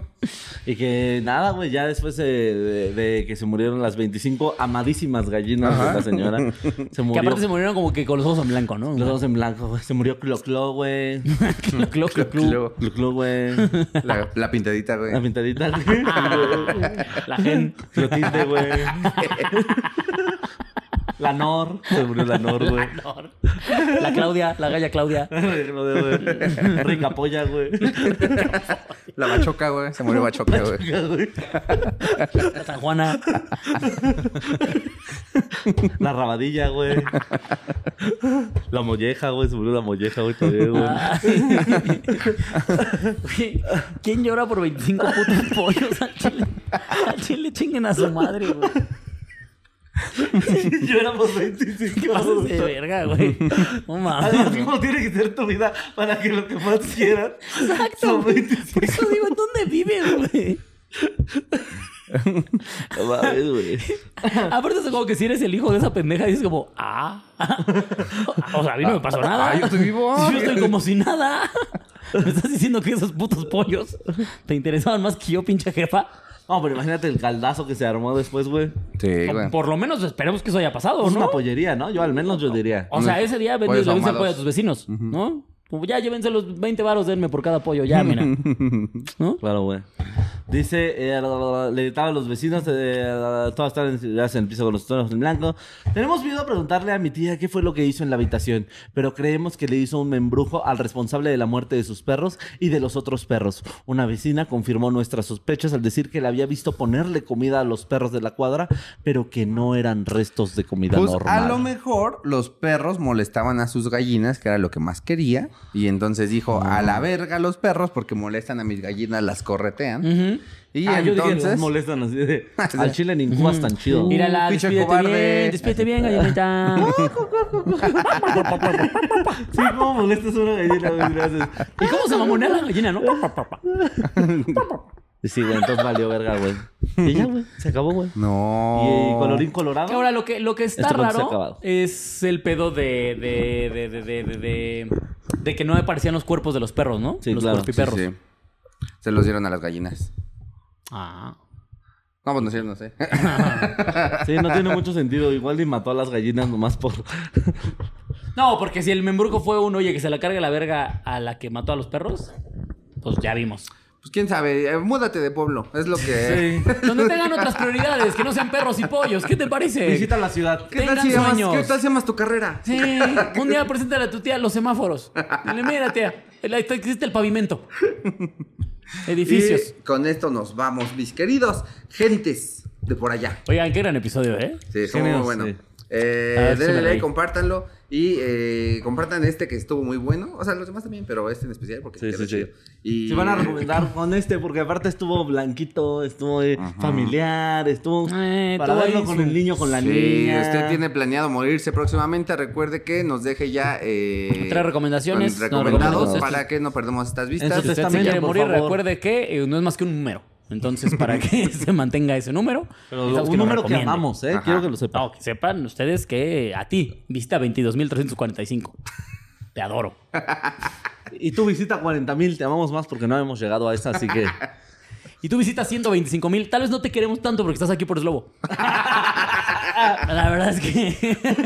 Y que nada, güey, ya después de, de- de que se murieron las 25 amadísimas gallinas de la señora, se Que aparte se murieron como que con los ojos en blanco, ¿no? Los dos en blanco, güey. Se murió Clo Clo, güey. Clo, clo, clo, clo. Luego, Clo Clo, güey. La, la pintadita, güey. La pintadita, güey. La gen. Clotilde, güey. La Nor. Se murió la Nor, güey. La Claudia, la galla Claudia. Lo de, güey. Rica polla, güey. La bachoca, güey. Se murió bachoca, güey. La San Juana. La rabadilla, güey. La molleja, güey. Se murió la molleja, güey. Güey, ¿Quién llora por 25 putos pollos al chile? Al chile chinguen a su madre, güey. Yo éramos 25. Pases de verga, güey. No Además, mames. ¿cómo tiene que ser tu vida para que lo que más quieras Exacto. son güey. 25? Por eso digo, ¿en dónde vives, güey? No mames, güey. Aparte es como que si eres el hijo de esa pendeja dices como, ah. O sea, a mí no me pasó nada. Ah, yo estoy vivo. Yo estoy como si nada. Me estás diciendo que esos putos pollos te interesaban más que yo, pinche jefa. No, pero imagínate el caldazo que se armó después, güey. Sí, güey. Por lo menos esperemos que eso haya pasado, Es ¿no? una pollería, ¿no? Yo al menos yo diría. O sea, ese día Pollos vendí le ahumados. pollo a tus vecinos, ¿no? Como ya llévense los 20 varos, denme por cada pollo, ya, mira. ¿No? Claro, güey. Dice, eh, le gritaba a los vecinos, eh, todas están en, en el piso con los tonos en blanco. Tenemos miedo a preguntarle a mi tía qué fue lo que hizo en la habitación, pero creemos que le hizo un membrujo al responsable de la muerte de sus perros y de los otros perros. Una vecina confirmó nuestras sospechas al decir que le había visto ponerle comida a los perros de la cuadra, pero que no eran restos de comida Pues normal. a lo mejor los perros molestaban a sus gallinas, que era lo que más quería. Y entonces dijo, a la verga los perros, porque molestan a mis gallinas, las corretean. Y Ah, yo dije, entonces... "Nos molestan así de... Al chile ni Cuba es tan chido. Mírala, pinche despídete cobarde. bien, despídete bien, gallinita. Sí, ¿cómo molestas a una gallina? ¿Y cómo se mamonea la gallina, no? Sí, güey, entonces valió verga, güey. Y ya, güey. Se acabó, güey. No. Y colorín colorado. Ahora lo que, lo que está Este raro es el pedo de de, de, de, de, de, de- de que no aparecían los cuerpos de los perros, ¿no? Sí, los claro. cuerpiperros. Sí, sí. Se los dieron a las gallinas. Ah. No, pues no sé, no sé. Sí, no tiene mucho sentido. Igual ni mató a las gallinas nomás por. No, porque si el membruco fue un oye que se la cargue la verga a la que mató a los perros, pues ya vimos. Pues quién sabe, eh, múdate de pueblo. Es lo que. Donde tengan otras prioridades, que no sean perros y pollos. ¿Qué te parece? Visita la ciudad. ¿Qué tal, si llamas, sueños. ¿Qué tal si llamas tu carrera? Sí, un día preséntale a tu tía los semáforos. Dile, mira, tía, ahí está- existe el pavimento. Edificios. Y con esto nos vamos, mis queridos gentes de por allá. Oigan, qué gran episodio, ¿eh? Sí, estuvo muy bueno. sí. Eh, A ver si denle like, compártanlo y eh, compartan este que estuvo muy bueno. O sea, los demás también, pero este en especial porque Sí, quedó sí, sí. Y Se van a recomendar con este porque aparte estuvo blanquito, estuvo eh, familiar, estuvo Eh, para verlo con el niño, con la Si niña. usted tiene planeado morirse próximamente, recuerde que nos deje ya eh, Tres recomendaciones, recomendados para que no perdamos estas En vistas. su Si usted se testamento, quiere morir, favor. recuerde que eh, no es más que un número. Entonces, para que se mantenga ese número, Pero un número que amamos, ¿eh? Ajá. Quiero que lo sepan. No, que sepan ustedes que a ti visita 22.345. Te adoro. Y tú visita 40 mil, te amamos más porque no hemos llegado a esa, así que. Y tú visitas 125 mil. Tal vez no te queremos tanto porque estás aquí por Slobo. La verdad es que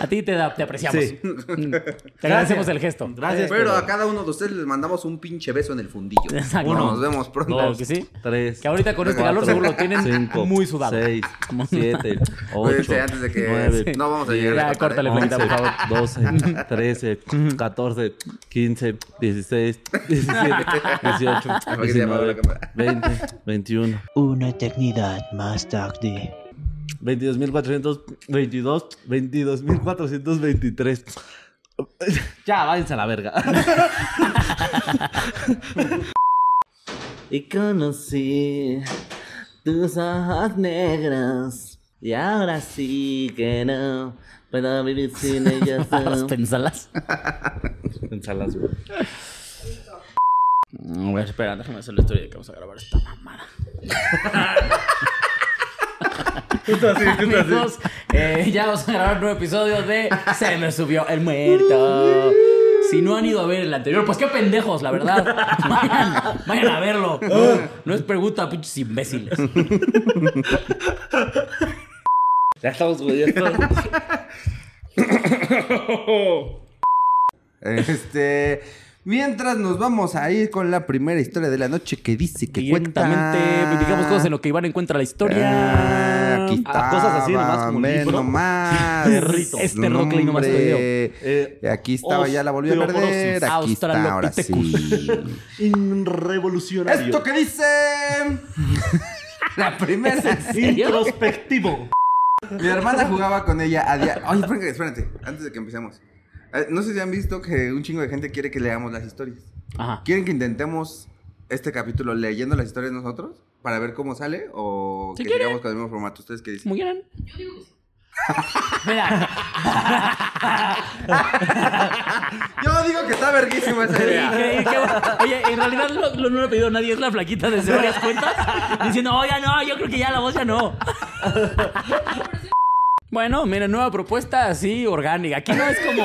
a ti te, da- te apreciamos. Sí. Te agradecemos el gesto. Gracias. Pero a cada uno de ustedes les mandamos un pinche beso en el fundillo. Exacto. Nos vemos pronto. Claro que sí. Tres. Que ahorita con este calor seguro lo tienen cinco, muy sudado. Seis, siete, ocho, antes de que nueve, no vamos a llegar Ya, a córtale. Flaquita, por favor. 12, 13, 14, 15, 16, 17, 18, Aquí se llama la 19, cámara. 20, 21, Una eternidad más tarde. 22.422, 22.423. Ya, váyanse a la verga. y conocí tus ojos negros. Y ahora sí que no puedo vivir sin ellos. Las pensalas. Pensalas, güey. A ver, espera, déjame hacer la historia de que vamos a grabar esta mamada. Amigos, eh, ya vamos a grabar un nuevo episodio de Se me subió el muerto. Si no han ido a ver el anterior, pues qué pendejos, la verdad. Vayan, vayan a verlo. No, es pregunta, pinches imbéciles. Ya estamos, güey. Ya estamos. Este. Mientras nos vamos a ir con la primera historia de la noche que dice que Directamente cuenta. digamos cosas en lo que Iván encuentra la historia. Ah, aquí Ah, cosas así nomás como ve libro. nomás. Perrito. Este Rockling nomás Hombre. te dio. Eh, Aquí estaba, ya la volví a perder. Aquí está, ahora sí. In- revolucionario. Esto que dice. la primera. Introspectivo. Mi hermana jugaba con ella a diario. Oye, espérate, espérate, antes de que empecemos. Eh, No sé si han visto que un chingo de gente quiere que leamos las historias. Ajá. ¿Quieren que intentemos este capítulo leyendo las historias nosotros? Para ver cómo sale o Si que quieren. sigamos con el mismo formato. ¿Ustedes qué dicen? Como quieran. Yo digo que sí. Mira, Yo digo que está verguísima esa idea. que- que- oye, en realidad lo- lo- no lo ha pedido nadie, es la flaquita desde varias cuentas diciendo, oiga, no, yo creo que ya la voz ya no. Bueno, miren, nueva propuesta así orgánica. Aquí no es como.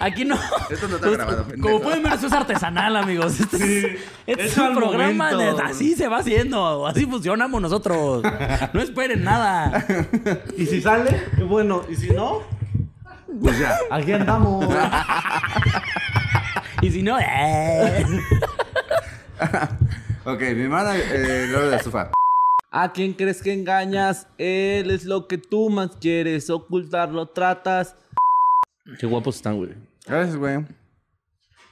Aquí no. Esto no está grabado, pendejo. Como pueden ver, esto es artesanal, amigos. Este es, este es un al programa de, así se va haciendo. Así funcionamos nosotros. No esperen nada. Y si sale, qué bueno. Y si no, Pues ya. aquí andamos. Y si no, eh. Ok, mi hermana, eh, lo de la estufa. ¿A quién crees que engañas? Él es lo que tú más quieres. Ocultarlo tratas. Qué guapos están, güey. Gracias, güey.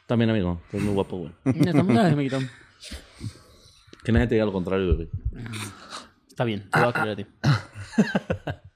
También, amigo. Estás muy guapo, güey. Estamos amiguito. Que nadie te diga lo contrario, güey. Está bien, te voy a creer a ti.